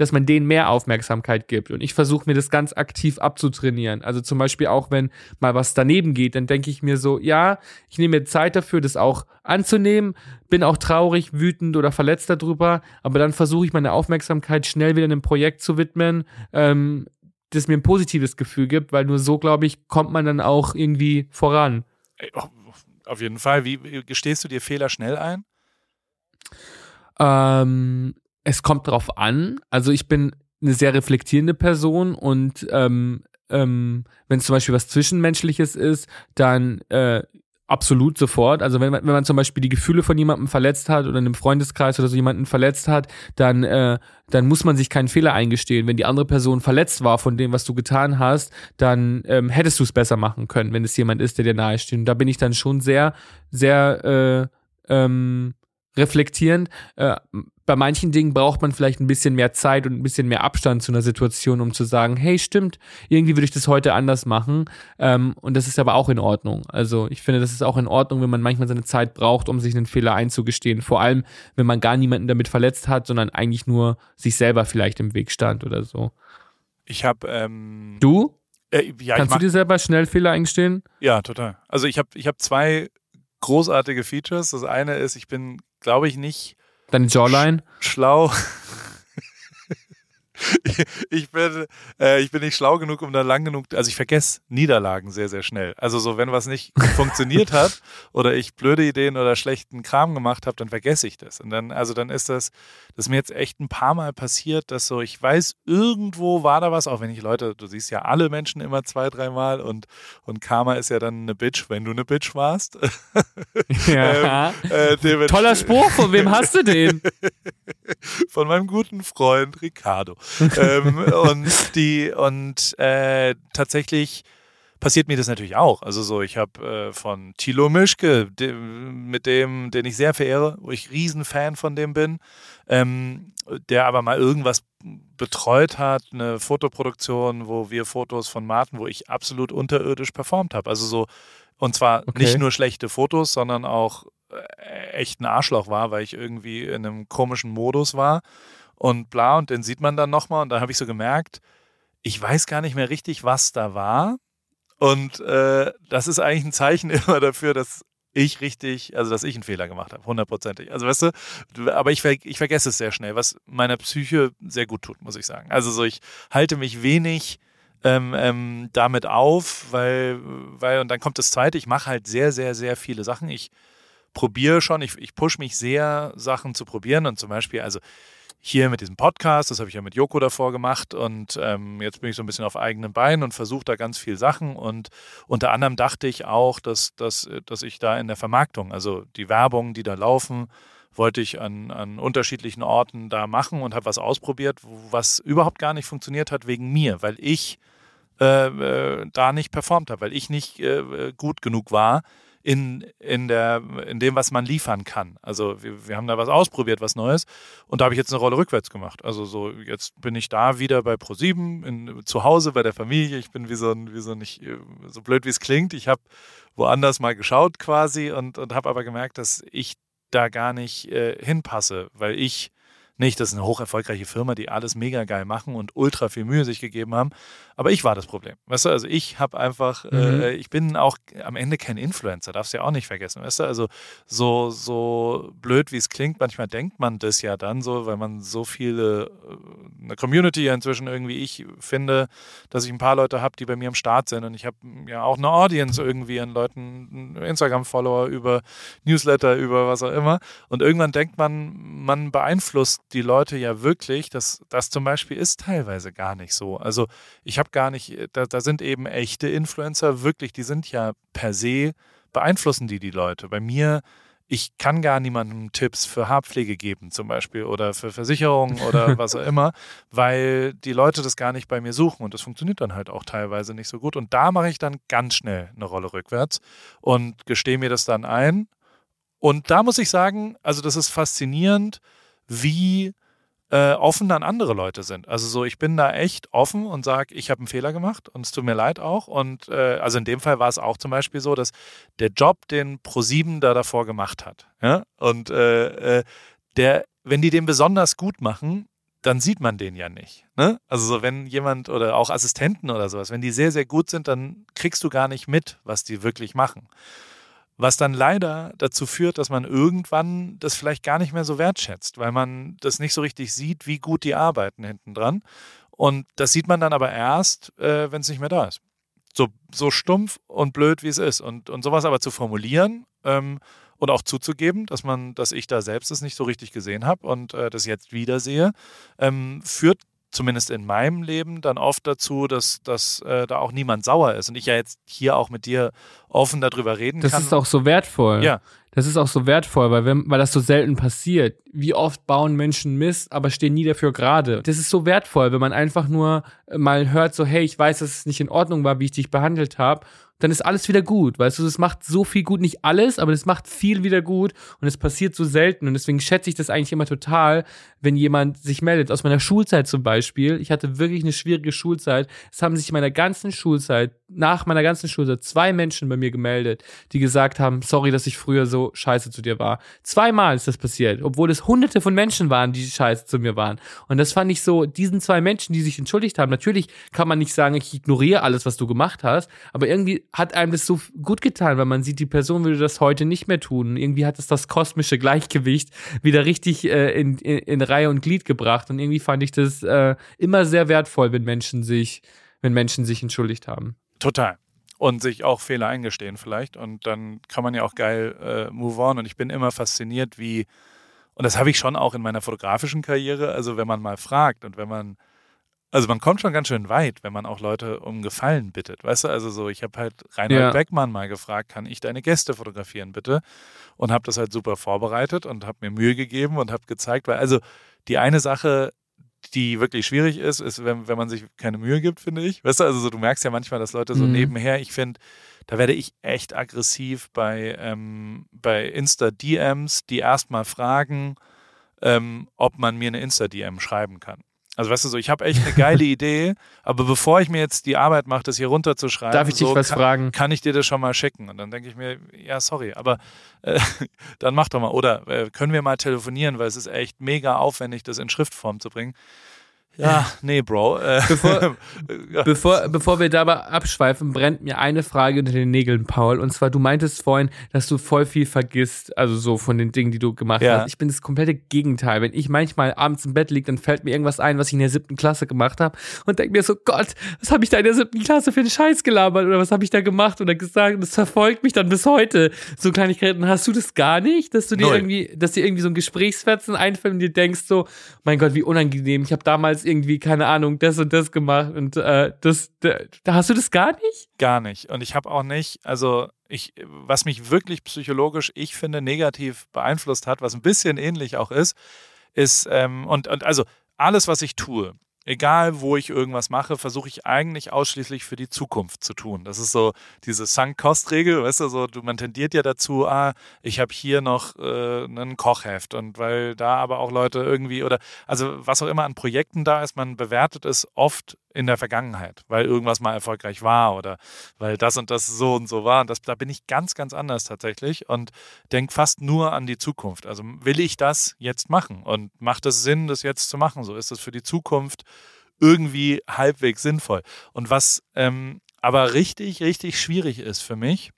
dass man denen mehr Aufmerksamkeit gibt. Und ich versuche mir das ganz aktiv abzutrainieren. Also zum Beispiel auch, wenn mal was daneben geht, dann denke ich mir so, ja, ich nehme mir Zeit dafür, das auch anzunehmen, bin auch traurig, wütend oder verletzt darüber, aber dann versuche ich meine Aufmerksamkeit schnell wieder einem Projekt zu widmen, ähm, das mir ein positives Gefühl gibt, weil nur so, glaube ich, kommt man dann auch irgendwie voran. Auf jeden Fall. Wie gestehst du dir Fehler schnell ein? Ähm, es kommt drauf an. Also ich bin eine sehr reflektierende Person und ähm, ähm, wenn es zum Beispiel was Zwischenmenschliches ist, dann äh, absolut sofort. Also wenn man, wenn man zum Beispiel die Gefühle von jemandem verletzt hat oder in einem Freundeskreis oder so jemanden verletzt hat, dann, äh, dann muss man sich keinen Fehler eingestehen. Wenn die andere Person verletzt war von dem, was du getan hast, dann ähm, hättest du es besser machen können, wenn es jemand ist, der dir nahe steht. Und da bin ich dann schon sehr, sehr äh, ähm, reflektierend. Äh, bei manchen Dingen braucht man vielleicht ein bisschen mehr Zeit und ein bisschen mehr Abstand zu einer Situation, um zu sagen, hey, stimmt, irgendwie würde ich das heute anders machen. Ähm, und das ist aber auch in Ordnung. Also ich finde, das ist auch in Ordnung, wenn man manchmal seine Zeit braucht, um sich einen Fehler einzugestehen. Vor allem, wenn man gar niemanden damit verletzt hat, sondern eigentlich nur sich selber vielleicht im Weg stand oder so. Ich habe ähm, Du? Äh, ja, Kannst du dir selber schnell Fehler eingestehen? Ja, total. Also ich habe ich hab zwei großartige Features. Das eine ist, ich bin, glaube ich, nicht Deine Jawline? Sch schlau. [laughs] ich bin, äh, ich bin nicht schlau genug, um da lang genug, also ich vergesse Niederlagen sehr, sehr schnell. Also so, wenn was nicht [laughs] funktioniert hat oder ich blöde Ideen oder schlechten Kram gemacht habe, dann vergesse ich das. Und dann, also dann ist das, das ist mir jetzt echt ein paar Mal passiert, dass so, ich weiß, irgendwo war da was, auch wenn ich Leute, du siehst ja alle Menschen immer zwei, dreimal und, und Karma ist ja dann eine Bitch, wenn du eine Bitch warst. [laughs] Ja. ähm, äh, Toller Spruch, von wem hast du den? von meinem guten Freund Ricardo [laughs] ähm, und die und äh, tatsächlich passiert mir das natürlich auch. Also so, ich habe äh, von Thilo Mischke, de, mit dem, den ich sehr verehre, wo ich Riesenfan von dem bin, ähm, der aber mal irgendwas betreut hat, eine Fotoproduktion, wo wir Fotos von Martin, wo ich absolut unterirdisch performt habe. Also so, und zwar okay. nicht nur schlechte Fotos, sondern auch äh, echt ein Arschloch war, weil ich irgendwie in einem komischen Modus war und bla. Und den sieht man dann nochmal. Und da habe ich so gemerkt, ich weiß gar nicht mehr richtig, was da war. Und äh, das ist eigentlich ein Zeichen [laughs] immer dafür, dass ich richtig, also dass ich einen Fehler gemacht habe, hundertprozentig. Also weißt du, aber ich, ich vergesse es sehr schnell, was meiner Psyche sehr gut tut, muss ich sagen. Also so, ich halte mich wenig ähm, ähm, damit auf, weil, weil, und dann kommt das zweite, ich mache halt sehr, sehr, sehr viele Sachen. Ich probiere schon, ich, ich push mich sehr, Sachen zu probieren und zum Beispiel, also hier mit diesem Podcast, das habe ich ja mit Joko davor gemacht und ähm, jetzt bin ich so ein bisschen auf eigenen Beinen und versuche da ganz viel Sachen und unter anderem dachte ich auch, dass, dass, dass ich da in der Vermarktung, also die Werbung, die da laufen, wollte ich an, an unterschiedlichen Orten da machen und habe was ausprobiert, was überhaupt gar nicht funktioniert hat wegen mir, weil ich äh, äh, da nicht performt habe, weil ich nicht äh, gut genug war in, in, der, in dem, was man liefern kann. Also wir, wir haben da was ausprobiert, was Neues. Und da habe ich jetzt eine Rolle rückwärts gemacht. Also so, jetzt bin ich da wieder bei Pro7 zu Hause bei der Familie. Ich bin wie so ein, wie so nicht, so blöd wie es klingt. Ich habe woanders mal geschaut quasi und, und habe aber gemerkt, dass ich da gar nicht äh, hinpasse, weil ich nicht, das ist eine hoch erfolgreiche Firma, die alles mega geil machen und ultra viel Mühe sich gegeben haben. Aber ich war das Problem. Weißt du, also ich habe einfach, äh, mhm. äh, ich bin auch am Ende kein Influencer, darfst du ja auch nicht vergessen. Weißt du, also so, so blöd wie es klingt, manchmal denkt man das ja dann so, weil man so viele, äh, eine Community ja inzwischen irgendwie, ich finde, dass ich ein paar Leute habe, die bei mir am Start sind und ich habe ja auch eine Audience irgendwie an Leuten, Instagram-Follower über Newsletter, über was auch immer. Und irgendwann denkt man, man beeinflusst die Leute ja wirklich, dass das zum Beispiel ist teilweise gar nicht so. Also ich habe gar nicht, da, da sind eben echte Influencer wirklich, die sind ja per se, beeinflussen die die Leute. Bei mir, ich kann gar niemandem Tipps für Haarpflege geben zum Beispiel oder für Versicherungen oder [laughs] was auch immer, weil die Leute das gar nicht bei mir suchen und das funktioniert dann halt auch teilweise nicht so gut. Und da mache ich dann ganz schnell eine Rolle rückwärts und gestehe mir das dann ein. Und da muss ich sagen, also das ist faszinierend, wie äh, offen dann andere Leute sind. Also so, ich bin da echt offen und sage, ich habe einen Fehler gemacht und es tut mir leid auch. Und äh, also in dem Fall war es auch zum Beispiel so, dass der Job, den Pro7 da davor gemacht hat, ja, und äh, äh, der, wenn die den besonders gut machen, dann sieht man den ja nicht. Ne? Also so, wenn jemand oder auch Assistenten oder sowas, wenn die sehr, sehr gut sind, dann kriegst du gar nicht mit, was die wirklich machen. Was dann leider dazu führt, dass man irgendwann das vielleicht gar nicht mehr so wertschätzt, weil man das nicht so richtig sieht, wie gut die arbeiten hinten dran. Und das sieht man dann aber erst, äh, wenn es nicht mehr da ist. So, so stumpf und blöd, wie es ist. Und, und sowas aber zu formulieren ähm, und auch zuzugeben, dass man, dass ich da selbst es nicht so richtig gesehen habe und äh, das jetzt wieder sehe, ähm, führt zumindest in meinem Leben dann oft dazu, dass, dass äh, da auch niemand sauer ist und ich ja jetzt hier auch mit dir offen darüber reden das kann. Das ist auch so wertvoll. Ja. Das ist auch so wertvoll, weil, wenn, weil das so selten passiert. Wie oft bauen Menschen Mist, aber stehen nie dafür gerade. Das ist so wertvoll, wenn man einfach nur mal hört, so, hey, ich weiß, dass es nicht in Ordnung war, wie ich dich behandelt habe dann ist alles wieder gut. Weißt du, es macht so viel gut, nicht alles, aber es macht viel wieder gut und es passiert so selten und deswegen schätze ich das eigentlich immer total, wenn jemand sich meldet. Aus meiner Schulzeit zum Beispiel. Ich hatte wirklich eine schwierige Schulzeit. Es haben sich in meiner ganzen Schulzeit, nach meiner ganzen Schulzeit, zwei Menschen bei mir gemeldet, die gesagt haben, sorry, dass ich früher so scheiße zu dir war. Zweimal ist das passiert, obwohl es hunderte von Menschen waren, die scheiße zu mir waren. Und das fand ich so, diesen zwei Menschen, die sich entschuldigt haben. Natürlich kann man nicht sagen, ich ignoriere alles, was du gemacht hast, aber irgendwie hat einem das so gut getan, weil man sieht, die Person würde das heute nicht mehr tun. Irgendwie hat es das kosmische Gleichgewicht wieder richtig äh, in, in, in, Reihe und Glied gebracht. Und irgendwie fand ich das äh, immer sehr wertvoll, wenn Menschen sich, wenn Menschen sich entschuldigt haben. Total. Und sich auch Fehler eingestehen vielleicht. Und dann kann man ja auch geil äh, move on. Und ich bin immer fasziniert, wie, und das habe ich schon auch in meiner fotografischen Karriere, also wenn man mal fragt und wenn man also man kommt schon ganz schön weit, wenn man auch Leute um Gefallen bittet. Weißt du, also so, ich habe halt Reinhold ja. Beckmann mal gefragt, kann ich deine Gäste fotografieren bitte? Und habe das halt super vorbereitet und habe mir Mühe gegeben und habe gezeigt, weil also die eine Sache, die wirklich schwierig ist, ist, wenn, wenn man sich keine Mühe gibt, finde ich. Weißt du, also so, du merkst ja manchmal, dass Leute so mhm. nebenher, ich finde, da werde ich echt aggressiv bei, ähm, bei Insta-DMs, die erstmal fragen, ähm, ob man mir eine Insta-DM schreiben kann. Also weißt du so, ich habe echt eine geile [laughs] Idee, aber bevor ich mir jetzt die Arbeit mache, das hier runterzuschreiben, darf ich dich so, was kann, fragen? Kann ich dir das schon mal schicken? Und dann denke ich mir, ja sorry, aber äh, [laughs] dann mach doch mal. Oder äh, können wir mal telefonieren, weil es ist echt mega aufwendig, das in Schriftform zu bringen. Ja, nee, Bro. Äh, bevor, [laughs] bevor, bevor wir dabei abschweifen, brennt mir eine Frage unter den Nägeln, Paul. Und zwar, du meintest vorhin, dass du voll viel vergisst, also so von den Dingen, die du gemacht ja. hast. Ich bin das komplette Gegenteil. Wenn ich manchmal abends im Bett liege, dann fällt mir irgendwas ein, was ich in der siebten Klasse gemacht habe und denke mir so, Gott, was habe ich da in der siebten Klasse für einen Scheiß gelabert oder was habe ich da gemacht oder gesagt? Und das verfolgt mich dann bis heute. So Kleinigkeiten. Hast du das gar nicht, dass du dir Null. irgendwie, dass dir irgendwie so ein Gesprächsfetzen einfällt und dir denkst so, mein Gott, wie unangenehm. Ich habe damals irgendwie, keine Ahnung, das und das gemacht und äh, das, da, hast du das gar nicht? Gar nicht. Und ich habe auch nicht, also ich, was mich wirklich psychologisch, ich finde, negativ beeinflusst hat, was ein bisschen ähnlich auch ist, ist, ähm, und, und also alles, was ich tue, egal wo ich irgendwas mache, versuche ich eigentlich ausschließlich für die Zukunft zu tun. Das ist so diese Sunk-Cost-Regel, weißt du, so, man tendiert ja dazu, ah, ich habe hier noch äh, einen Kochheft und weil da aber auch Leute irgendwie oder, also was auch immer an Projekten da ist, man bewertet es oft in der Vergangenheit, weil irgendwas mal erfolgreich war oder weil das und das so und so war. Und das, da bin ich ganz, ganz anders tatsächlich und denke fast nur an die Zukunft. Also will ich das jetzt machen und macht es Sinn, das jetzt zu machen? So ist es für die Zukunft irgendwie halbwegs sinnvoll. Und was ähm, aber richtig, richtig schwierig ist für mich,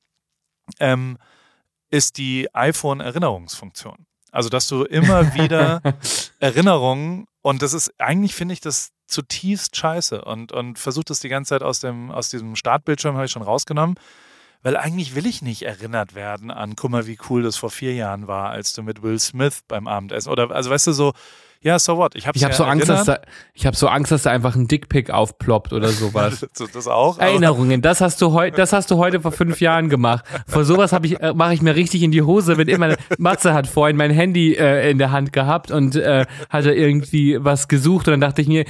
ähm, ist die iPhone-Erinnerungsfunktion. Also, dass du immer [laughs] wieder Erinnerungen, und das ist eigentlich, finde ich, das zutiefst scheiße und, und versucht es die ganze Zeit aus, dem, aus diesem Startbildschirm, habe ich schon rausgenommen. Weil eigentlich will ich nicht erinnert werden an, guck mal, wie cool das vor vier Jahren war, als du mit Will Smith beim Abendessen oder, also weißt du, so, ja, so what? Ich habe ich hab so Angst, dass da, ich habe so Angst, dass da einfach ein Dickpick aufploppt oder sowas. [laughs] das auch. Erinnerungen. Das hast du heute, das hast du heute vor fünf Jahren gemacht. Vor sowas habe ich, äh, mache ich mir richtig in die Hose, wenn immer [laughs] Matze hat vorhin mein Handy äh, in der Hand gehabt und äh, hatte irgendwie was gesucht und dann dachte ich mir,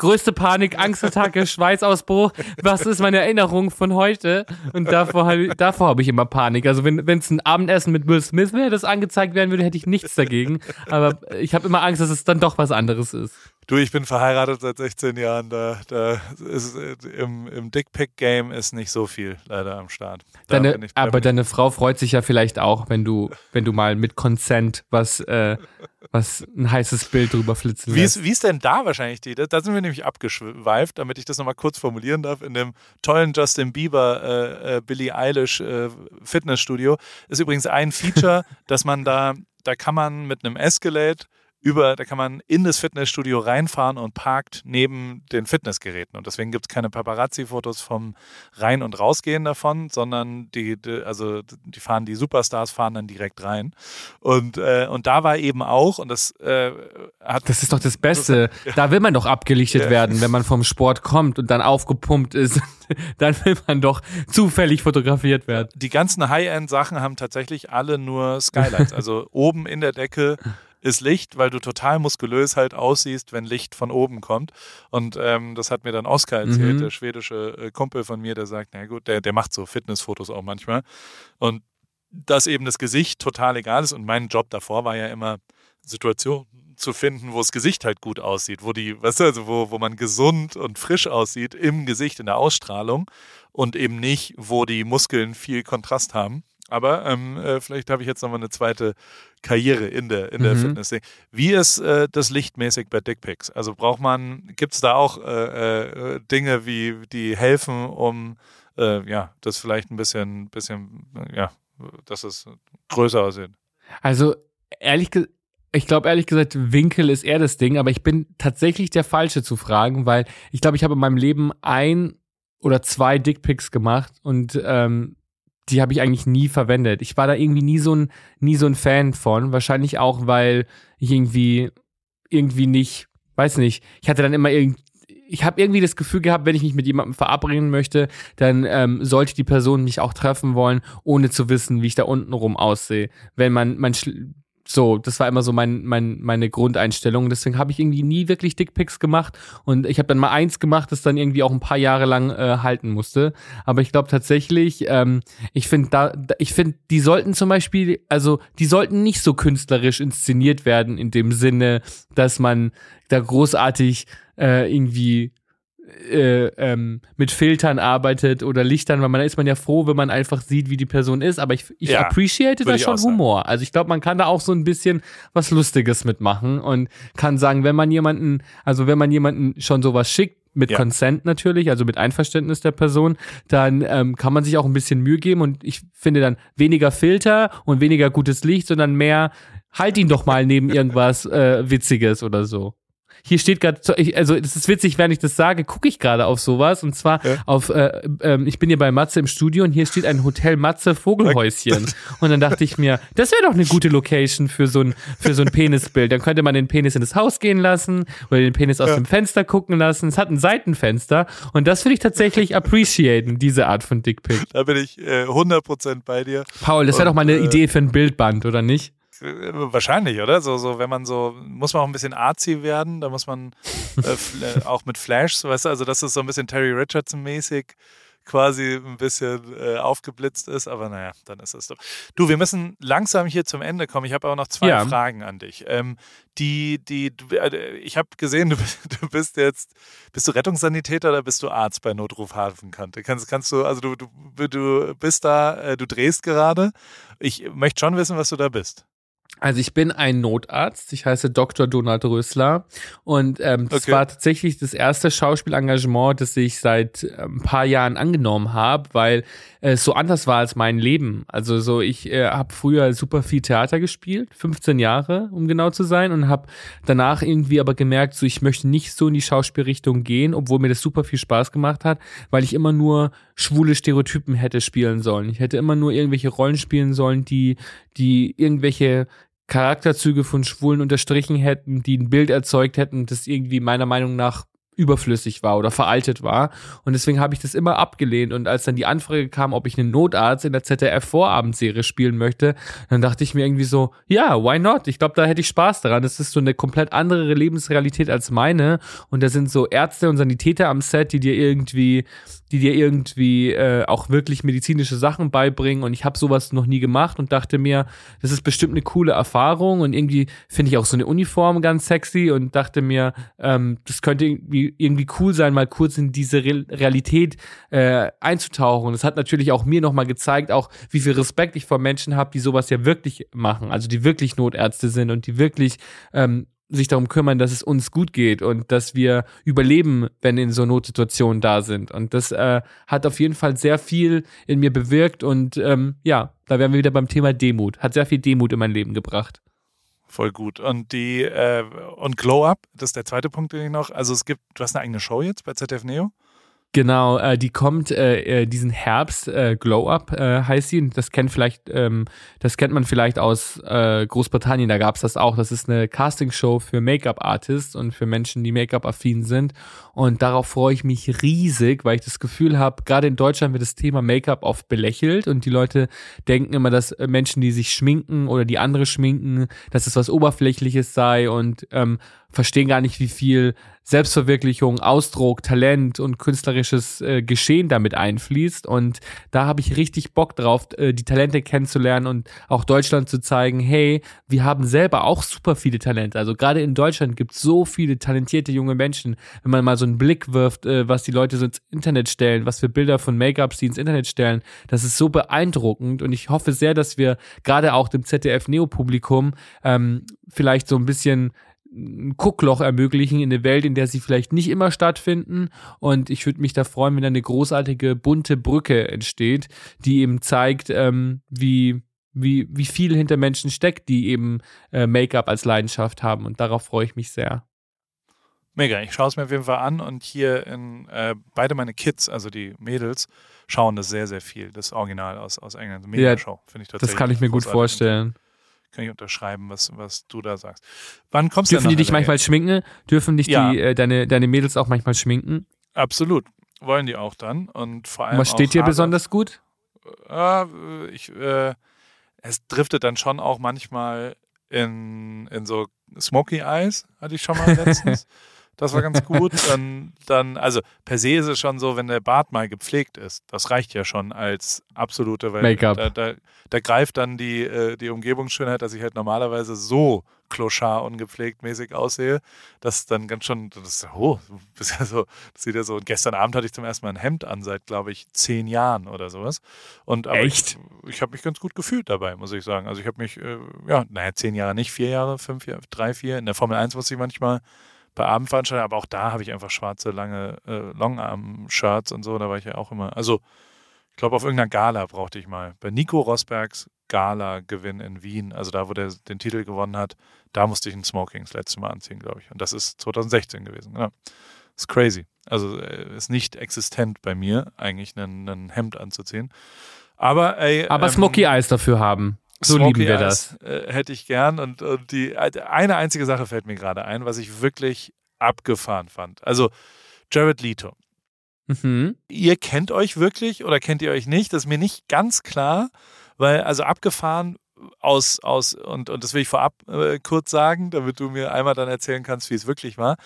größte Panik, Angstattacke, Schweißausbruch. Was ist meine Erinnerung von heute? Und davor, davor habe ich immer Panik. Also wenn es ein Abendessen mit Will Smith wäre, das angezeigt werden würde, hätte ich nichts dagegen. Aber ich habe immer Angst, dass es dann doch was anderes ist. Du, ich bin verheiratet seit 16 Jahren. Da, da ist im, im Dickpick-Game ist nicht so viel leider am Start. Deine, aber deine Frau freut sich ja vielleicht auch, wenn du, wenn du mal mit Consent was, äh, was ein heißes Bild drüber flitzen wie ist, wie ist denn da wahrscheinlich die? Da sind wir nämlich abgeschweift, damit ich das nochmal kurz formulieren darf. In dem tollen Justin Bieber, äh, äh, Billie Eilish äh, Fitnessstudio ist übrigens ein Feature, [laughs] dass man da, da kann man mit einem Escalade über, da kann man in das Fitnessstudio reinfahren und parkt neben den Fitnessgeräten. Und deswegen gibt es keine Paparazzi-Fotos vom Rein- und Rausgehen davon, sondern die, also die fahren, die Superstars fahren dann direkt rein. Und, äh, und da war eben auch, und das äh, hat. Das ist doch das Beste. Da will man doch abgelichtet ja. werden, wenn man vom Sport kommt und dann aufgepumpt ist. [laughs] dann will man doch zufällig fotografiert werden. Die ganzen High-End-Sachen haben tatsächlich alle nur Skylights. [laughs] Also oben in der Decke ist Licht, weil du total muskulös halt aussiehst, wenn Licht von oben kommt. Und ähm, das hat mir dann Oskar erzählt, mhm. der schwedische äh, Kumpel von mir, der sagt, na gut, der, der macht so Fitnessfotos auch manchmal. Und dass eben das Gesicht total egal ist. Und mein Job davor war ja immer Situation zu finden, wo das Gesicht halt gut aussieht, wo die, weißt du, also wo, wo man gesund und frisch aussieht im Gesicht, in der Ausstrahlung und eben nicht, wo die Muskeln viel Kontrast haben. Aber ähm, äh, vielleicht habe ich jetzt nochmal eine zweite Karriere in der, in der mhm. Fitness. Wie ist äh, das lichtmäßig bei Dickpics? Also braucht man, gibt es da auch äh, äh, Dinge, wie die helfen, um äh, ja, das vielleicht ein bisschen, bisschen, ja, dass es größer aussieht? Also ehrlich gesagt, ich glaube ehrlich gesagt, Winkel ist eher das Ding, aber ich bin tatsächlich der Falsche zu fragen, weil ich glaube, ich habe in meinem Leben ein oder zwei Dickpics gemacht und ähm, die habe ich eigentlich nie verwendet. Ich war da irgendwie nie so ein, nie so ein Fan von. Wahrscheinlich auch, weil ich irgendwie, irgendwie nicht, weiß nicht, ich hatte dann immer irgendwie, ich habe irgendwie das Gefühl gehabt, wenn ich mich mit jemandem verabreden möchte, dann ähm, sollte die Person mich auch treffen wollen, ohne zu wissen, wie ich da unten rum aussehe. Wenn man, man so, das war immer so mein, mein, meine Grundeinstellung. Deswegen habe ich irgendwie nie wirklich Dickpics gemacht. Und ich habe dann mal eins gemacht, das dann irgendwie auch ein paar Jahre lang äh, halten musste. Aber ich glaube tatsächlich, ähm, ich finde da, ich finde, die sollten zum Beispiel, also die sollten nicht so künstlerisch inszeniert werden, in dem Sinne, dass man da großartig äh, irgendwie äh, ähm, mit Filtern arbeitet oder Lichtern, weil man ist man ja froh, wenn man einfach sieht, wie die Person ist. Aber ich, ich ja, appreciate da schon Humor. Also ich glaube, man kann da auch so ein bisschen was Lustiges mitmachen und kann sagen, wenn man jemanden, also wenn man jemanden schon sowas schickt, mit ja. Consent natürlich, also mit Einverständnis der Person, dann ähm, kann man sich auch ein bisschen Mühe geben und ich finde dann weniger Filter und weniger gutes Licht, sondern mehr halt ihn doch mal neben [laughs] irgendwas äh, Witziges oder so. Hier steht gerade, also es ist witzig, wenn ich das sage, gucke ich gerade auf sowas und zwar ja. auf, äh, äh, ich bin hier bei Matze im Studio und hier steht ein Hotel Matze Vogelhäuschen [laughs] und dann dachte ich mir, das wäre doch eine gute Location für so ein für so ein Penisbild. Dann könnte man den Penis in das Haus gehen lassen oder den Penis aus ja. dem Fenster gucken lassen. Es hat ein Seitenfenster und das würde ich tatsächlich [laughs] appreciaten, diese Art von Dickpick. Da bin ich äh, 100% bei dir. Paul, das wäre doch mal eine äh, Idee für ein Bildband, oder nicht? Äh, wahrscheinlich, oder? So, so, wenn man so, muss man auch ein bisschen artsy werden, da muss man äh, [laughs] äh, auch mit Flashs, weißt du, also das ist so ein bisschen Terry Richardson-mäßig quasi ein bisschen äh, aufgeblitzt ist, aber naja, dann ist es doch. Du, wir müssen langsam hier zum Ende kommen. Ich habe auch noch zwei ja. Fragen an dich. Ähm, die, die, äh, ich habe gesehen, du, du, bist jetzt, bist du Rettungssanitäter oder bist du Arzt bei Notruf Hafenkante? Kannst, kannst du, also du, du, du bist da, äh, du drehst gerade. Ich möchte schon wissen, was du da bist. Also ich bin ein Notarzt, ich heiße Dr. Donald Rösler und ähm, das okay. war tatsächlich das erste Schauspielengagement, das ich seit äh, ein paar Jahren angenommen habe, weil äh, es so anders war als mein Leben. Also so ich äh, habe früher super viel Theater gespielt, 15 Jahre, um genau zu sein und habe danach irgendwie aber gemerkt, so ich möchte nicht so in die Schauspielrichtung gehen, obwohl mir das super viel Spaß gemacht hat, weil ich immer nur schwule Stereotypen hätte spielen sollen. Ich hätte immer nur irgendwelche Rollen spielen sollen, die die irgendwelche Charakterzüge von Schwulen unterstrichen hätten, die ein Bild erzeugt hätten, das irgendwie meiner Meinung nach überflüssig war oder veraltet war. Und deswegen habe ich das immer abgelehnt. Und als dann die Anfrage kam, ob ich einen Notarzt in der ZDF-Vorabendserie spielen möchte, dann dachte ich mir irgendwie so, ja, why not? Ich glaube, da hätte ich Spaß daran. Das ist so eine komplett andere Lebensrealität als meine. Und da sind so Ärzte und Sanitäter am Set, die dir irgendwie die dir irgendwie äh, auch wirklich medizinische Sachen beibringen. Und ich habe sowas noch nie gemacht und dachte mir, das ist bestimmt eine coole Erfahrung. Und irgendwie finde ich auch so eine Uniform ganz sexy und dachte mir, ähm, das könnte irgendwie, irgendwie cool sein, mal kurz in diese Re Realität äh, einzutauchen. Das hat natürlich auch mir nochmal gezeigt, auch wie viel Respekt ich vor Menschen habe, die sowas ja wirklich machen, also die wirklich Notärzte sind und die wirklich ähm, sich darum kümmern, dass es uns gut geht und dass wir überleben, wenn in so Notsituationen da sind. Und das äh, hat auf jeden Fall sehr viel in mir bewirkt und ähm, ja, da wären wir wieder beim Thema Demut. Hat sehr viel Demut in mein Leben gebracht. Voll gut. Und die äh, und Glow Up, das ist der zweite Punkt, den ich noch. Also es gibt, du hast eine eigene Show jetzt bei ZDF Neo? Genau, äh, die kommt äh, äh, diesen Herbst, äh, Glow Up äh, heißt sie. Das kennt vielleicht, ähm, das kennt man vielleicht aus äh, Großbritannien, da gab's das auch. Das ist eine Castingshow für Make-up-Artists und für Menschen, die Make-up-affin sind. Und darauf freue ich mich riesig, weil ich das Gefühl habe, gerade in Deutschland wird das Thema Make-up oft belächelt und die Leute denken immer, dass Menschen, die sich schminken oder die andere schminken, dass es was Oberflächliches sei und ähm, verstehen gar nicht, wie viel Selbstverwirklichung, Ausdruck, Talent und künstlerisches äh, Geschehen damit einfließt. Und da habe ich richtig Bock drauf, äh, die Talente kennenzulernen und auch Deutschland zu zeigen, hey, wir haben selber auch super viele Talente. Also gerade in Deutschland gibt es so viele talentierte junge Menschen. Wenn man mal so einen Blick wirft, äh, was die Leute so ins Internet stellen, was für Bilder von Make-ups die ins Internet stellen, das ist so beeindruckend. Und ich hoffe sehr, dass wir gerade auch dem ZDF-Neo-Publikum ähm, vielleicht so ein bisschen ein Guckloch ermöglichen in eine Welt, in der sie vielleicht nicht immer stattfinden. Und ich würde mich da freuen, wenn da eine großartige bunte Brücke entsteht, die eben zeigt, ähm, wie, wie, wie viel hinter Menschen steckt, die eben äh, Make-up als Leidenschaft haben. Und darauf freue ich mich sehr. Mega, ich schaue es mir auf jeden Fall an und hier in äh, beide meine Kids, also die Mädels, schauen das sehr, sehr viel, das Original aus, aus England. Mega Show, finde ich tatsächlich. Das kann ich mir gut vorstellen kann ich unterschreiben, was, was du da sagst. Wann kommst Dürfen du die dich manchmal schminken? Dürfen dich ja. die, äh, deine, deine Mädels auch manchmal schminken? Absolut. Wollen die auch dann. Und vor allem. Was steht dir besonders gut? Äh, ich, äh, es driftet dann schon auch manchmal in, in so Smoky Eyes, hatte ich schon mal letztens. [laughs] Das war ganz gut. [laughs] Dann, dann, also per se ist es schon so, wenn der Bart mal gepflegt ist, das reicht ja schon als absolute, weil Make-up. Da, da, da, greift dann die, äh, die Umgebungsschönheit, dass ich halt normalerweise so kloschar ungepflegt mäßig aussehe, das dann ganz schon, das ist, oh, das, ja so, das sieht ja so, und gestern Abend hatte ich zum ersten Mal ein Hemd an, seit, glaube ich, zehn Jahren oder sowas. Und, aber Echt? Ich, ich habe mich ganz gut gefühlt dabei, muss ich sagen. Also ich habe mich, äh, ja, naja, zehn Jahre nicht, vier Jahre, fünf Jahre, drei, vier. In der Formel 1 muss ich manchmal bei Abendveranstaltungen, aber auch da habe ich einfach schwarze, lange äh, Longarm-Shirts und so, da war ich ja auch immer. Also, ich glaube, auf irgendeiner Gala brauchte ich mal. Bei Nico Rosbergs Gala-Gewinn in Wien, also da, wo der den Titel gewonnen hat, da musste ich ein Smoking das letzte Mal anziehen, glaube ich. Und das ist 2016 gewesen. Genau. Das ist crazy. Also äh, ist nicht existent bei mir, eigentlich ein, ein Hemd anzuziehen. Aber ey, Aber ähm, Smoky Eyes dafür haben. So lieben wir das. Äh, hätte ich gern. Und, und die eine einzige Sache fällt mir gerade ein, was ich wirklich abgefahren fand. Also Jared Leto. Mhm. Ihr kennt euch wirklich oder kennt ihr euch nicht? Das ist mir nicht ganz klar, weil also abgefahren aus, aus und, und das will ich vorab äh, kurz sagen, damit du mir einmal dann erzählen kannst, wie es wirklich war.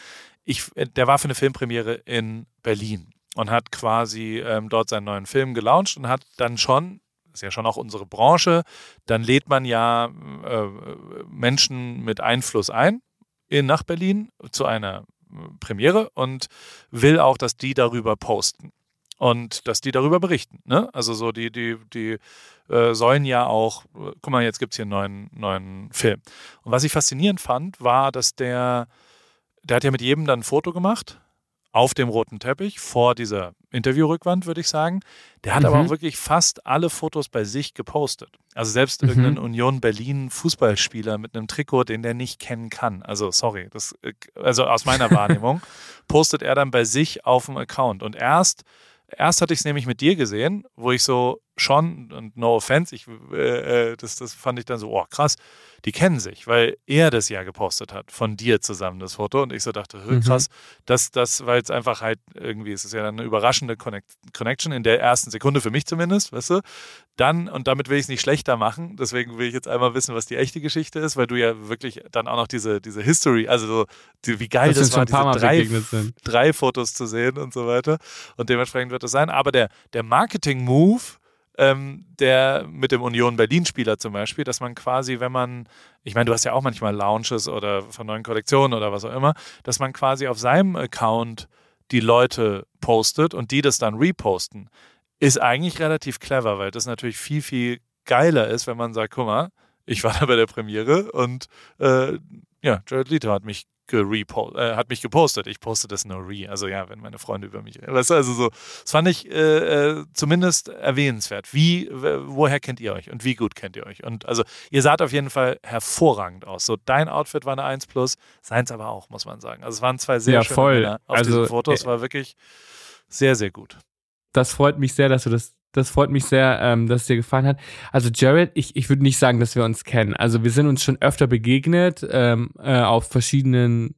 Ich, äh, der war für eine Filmpremiere in Berlin und hat quasi ähm, dort seinen neuen Film gelauncht und hat dann schon, ist ja schon auch unsere Branche, dann lädt man ja äh, Menschen mit Einfluss ein in, nach Berlin zu einer Premiere und will auch, dass die darüber posten und dass die darüber berichten. Ne? Also so die, die, die äh, sollen ja auch, guck mal, jetzt gibt es hier einen neuen, neuen Film. Und was ich faszinierend fand, war, dass der, der hat ja mit jedem dann ein Foto gemacht auf dem roten Teppich vor dieser Interviewrückwand, würde ich sagen. Der hat mhm. aber auch wirklich fast alle Fotos bei sich gepostet. Also selbst mhm. irgendein Union Berlin Fußballspieler mit einem Trikot, den der nicht kennen kann. Also sorry, das, also aus meiner [laughs] Wahrnehmung, postet er dann bei sich auf dem Account. Und erst, erst hatte ich es nämlich mit dir gesehen, wo ich so schon, und no offense, ich, äh, äh, das, das fand ich dann so, oh krass, die kennen sich, weil er das ja gepostet hat, von dir zusammen das Foto. Und ich so dachte, mhm. krass, das, das, weil es einfach halt irgendwie, es ist ja eine überraschende Connect Connection in der ersten Sekunde, für mich zumindest, weißt du. Dann, und damit will ich es nicht schlechter machen, deswegen will ich jetzt einmal wissen, was die echte Geschichte ist, weil du ja wirklich dann auch noch diese, diese History, also so, die, wie geil das, das war, diese drei, drei Fotos zu sehen und so weiter. Und dementsprechend wird das sein. Aber der, der Marketing-Move, ähm, der mit dem Union Berlin-Spieler zum Beispiel, dass man quasi, wenn man, ich meine, du hast ja auch manchmal Launches oder von neuen Kollektionen oder was auch immer, dass man quasi auf seinem Account die Leute postet und die das dann reposten, ist eigentlich relativ clever, weil das natürlich viel, viel geiler ist, wenn man sagt, guck mal, ich war da bei der Premiere und äh, ja, Jared Leto hat mich äh, hat mich gepostet. Ich poste das nur re. Also ja, wenn meine Freunde über mich. Weißt du, also so, das fand ich äh, äh zumindest erwähnenswert. Wie, woher kennt ihr euch und wie gut kennt ihr euch? Und also ihr saht auf jeden Fall hervorragend aus. So dein Outfit war eine 1 plus, seins aber auch, muss man sagen. Also es waren zwei sehr ja, schöne voll. Männer auf also, diesen Fotos. Äh, war wirklich sehr, sehr gut. Das freut mich sehr, dass du das das freut mich sehr, ähm, dass es dir gefallen hat. Also Jared, ich, ich würde nicht sagen, dass wir uns kennen. Also wir sind uns schon öfter begegnet ähm, äh, auf verschiedenen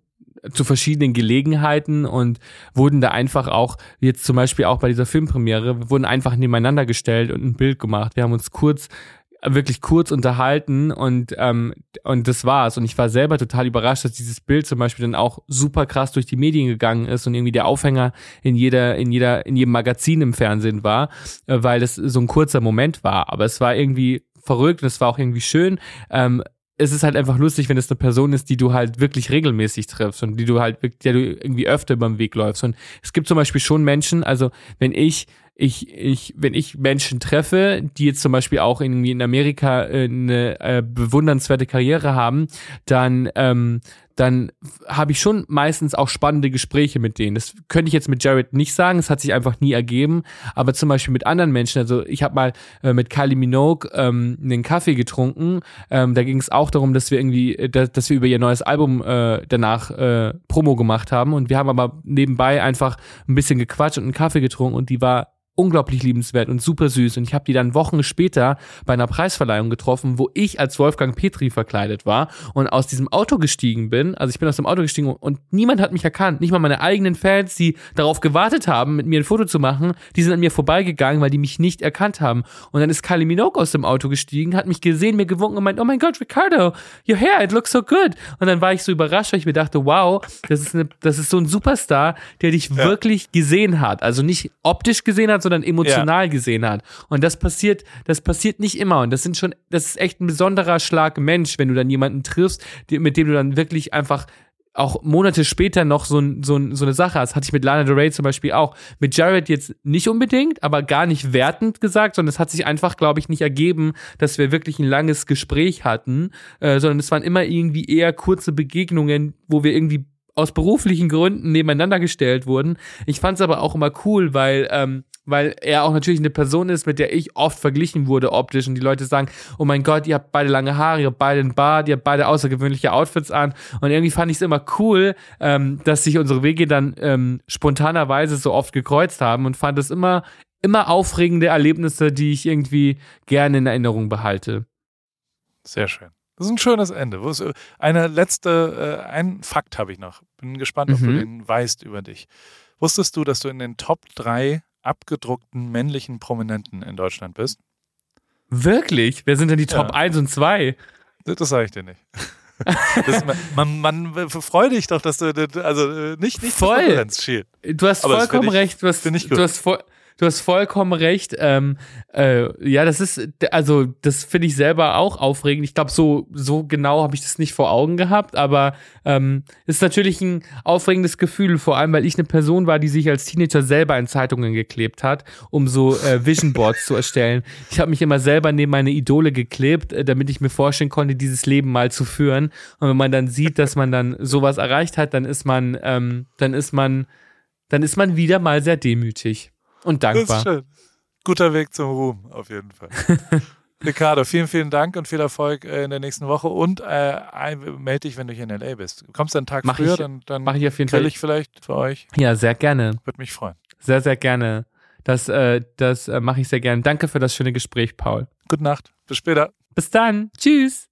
zu verschiedenen Gelegenheiten und wurden da einfach auch, jetzt zum Beispiel auch bei dieser Filmpremiere, wurden einfach nebeneinander gestellt und ein Bild gemacht. Wir haben uns kurz wirklich kurz unterhalten und ähm, und das war's und ich war selber total überrascht, dass dieses Bild zum Beispiel dann auch super krass durch die Medien gegangen ist und irgendwie der Aufhänger in jeder in jeder in jedem Magazin im Fernsehen war, äh, weil das so ein kurzer Moment war, aber es war irgendwie verrückt und es war auch irgendwie schön. Ähm, es ist halt einfach lustig, wenn es eine Person ist, die du halt wirklich regelmäßig triffst und die du halt, der du irgendwie öfter über den Weg läufst. Und es gibt zum Beispiel schon Menschen, also wenn ich ich, ich, wenn ich Menschen treffe, die jetzt zum Beispiel auch irgendwie in Amerika äh, eine äh, bewundernswerte Karriere haben, dann, ähm, dann habe ich schon meistens auch spannende Gespräche mit denen. Das könnte ich jetzt mit Jared nicht sagen, es hat sich einfach nie ergeben. Aber zum Beispiel mit anderen Menschen, also ich habe mal äh, mit Kylie Minogue ähm, einen Kaffee getrunken. Ähm, da ging es auch darum, dass wir irgendwie, äh, dass, dass wir über ihr neues Album äh, danach äh, Promo gemacht haben. Und wir haben aber nebenbei einfach ein bisschen gequatscht und einen Kaffee getrunken und die war unglaublich liebenswert und super süß. Und ich habe die dann Wochen später bei einer Preisverleihung getroffen, wo ich als Wolfgang Petri verkleidet war und aus diesem Auto gestiegen bin. Also ich bin aus dem Auto gestiegen und niemand hat mich erkannt. Nicht mal meine eigenen Fans, die darauf gewartet haben, mit mir ein Foto zu machen, die sind an mir vorbeigegangen, weil die mich nicht erkannt haben. Und dann ist Kylie Minogue aus dem Auto gestiegen, hat mich gesehen, mir gewunken und meint, oh mein Gott, Ricardo, your hair, it looks so good. Und dann war ich so überrascht, weil ich mir dachte, wow, das ist, eine, das ist so ein Superstar, der dich ja. wirklich gesehen hat. Also nicht optisch gesehen hat, sondern emotional ja. gesehen hat. Und das passiert, das passiert nicht immer. Und das sind schon, das ist echt ein besonderer Schlag Mensch, wenn du dann jemanden triffst, mit dem du dann wirklich einfach auch Monate später noch so, so, so eine Sache hast. Hatte ich mit Lana Del Rey zum Beispiel auch. Mit Jared jetzt nicht unbedingt, aber gar nicht wertend gesagt, sondern es hat sich einfach, glaube ich, nicht ergeben, dass wir wirklich ein langes Gespräch hatten, äh, sondern es waren immer irgendwie eher kurze Begegnungen, wo wir irgendwie aus beruflichen Gründen nebeneinander gestellt wurden. Ich fand es aber auch immer cool, weil ähm, weil er auch natürlich eine Person ist, mit der ich oft verglichen wurde optisch und die Leute sagen, oh mein Gott, ihr habt beide lange Haare, ihr habt beide einen Bart, ihr habt beide außergewöhnliche Outfits an und irgendwie fand ich es immer cool, ähm, dass sich unsere Wege dann ähm, spontanerweise so oft gekreuzt haben und fand es immer immer aufregende Erlebnisse, die ich irgendwie gerne in Erinnerung behalte. Sehr schön. Das ist ein schönes Ende. Eine letzte, äh, ein Fakt habe ich noch. Bin gespannt, ob mhm. du den weißt über dich. Wusstest du, dass du in den Top 3 abgedruckten männlichen Prominenten in Deutschland bist? Wirklich? Wer sind denn die Top ja. 1 und 2? Das, sage ich dir nicht. [laughs] Das, man, man, man freu dich doch, dass du also nicht nicht voll. Du hast Aber vollkommen ich, recht. Du hast, du hast voll, du hast vollkommen recht. Ähm, äh, ja, das ist, also das finde ich selber auch aufregend. Ich glaube, so, so genau habe ich das nicht vor Augen gehabt, aber ähm, ist natürlich ein aufregendes Gefühl, vor allem, weil ich eine Person war, die sich als Teenager selber in Zeitungen geklebt hat, um so äh, Vision Boards zu erstellen. Ich habe mich immer selber neben meine Idole geklebt, äh, damit ich mir vorstellen konnte, dieses Leben mal zu führen. Und wenn man dann sieht, dass man dann sowas erreicht hat, dann ist man, ähm, dann ist man, dann ist man wieder mal sehr demütig. Und dankbar. Das ist schön. Guter Weg zum Ruhm, auf jeden Fall. [laughs] Ricardo, vielen, vielen Dank und viel Erfolg äh, in der nächsten Woche und äh, melde dich, wenn du hier in LA bist. Du kommst einen Tag mach früher, ich, dann, dann mach ich auf jeden Fall. ich vielleicht für euch. Ja, sehr gerne. Würde mich freuen. Sehr, sehr gerne. Das, äh, das äh, mache ich sehr gerne. Danke für das schöne Gespräch, Paul. Gute Nacht. Bis später. Bis dann. Tschüss.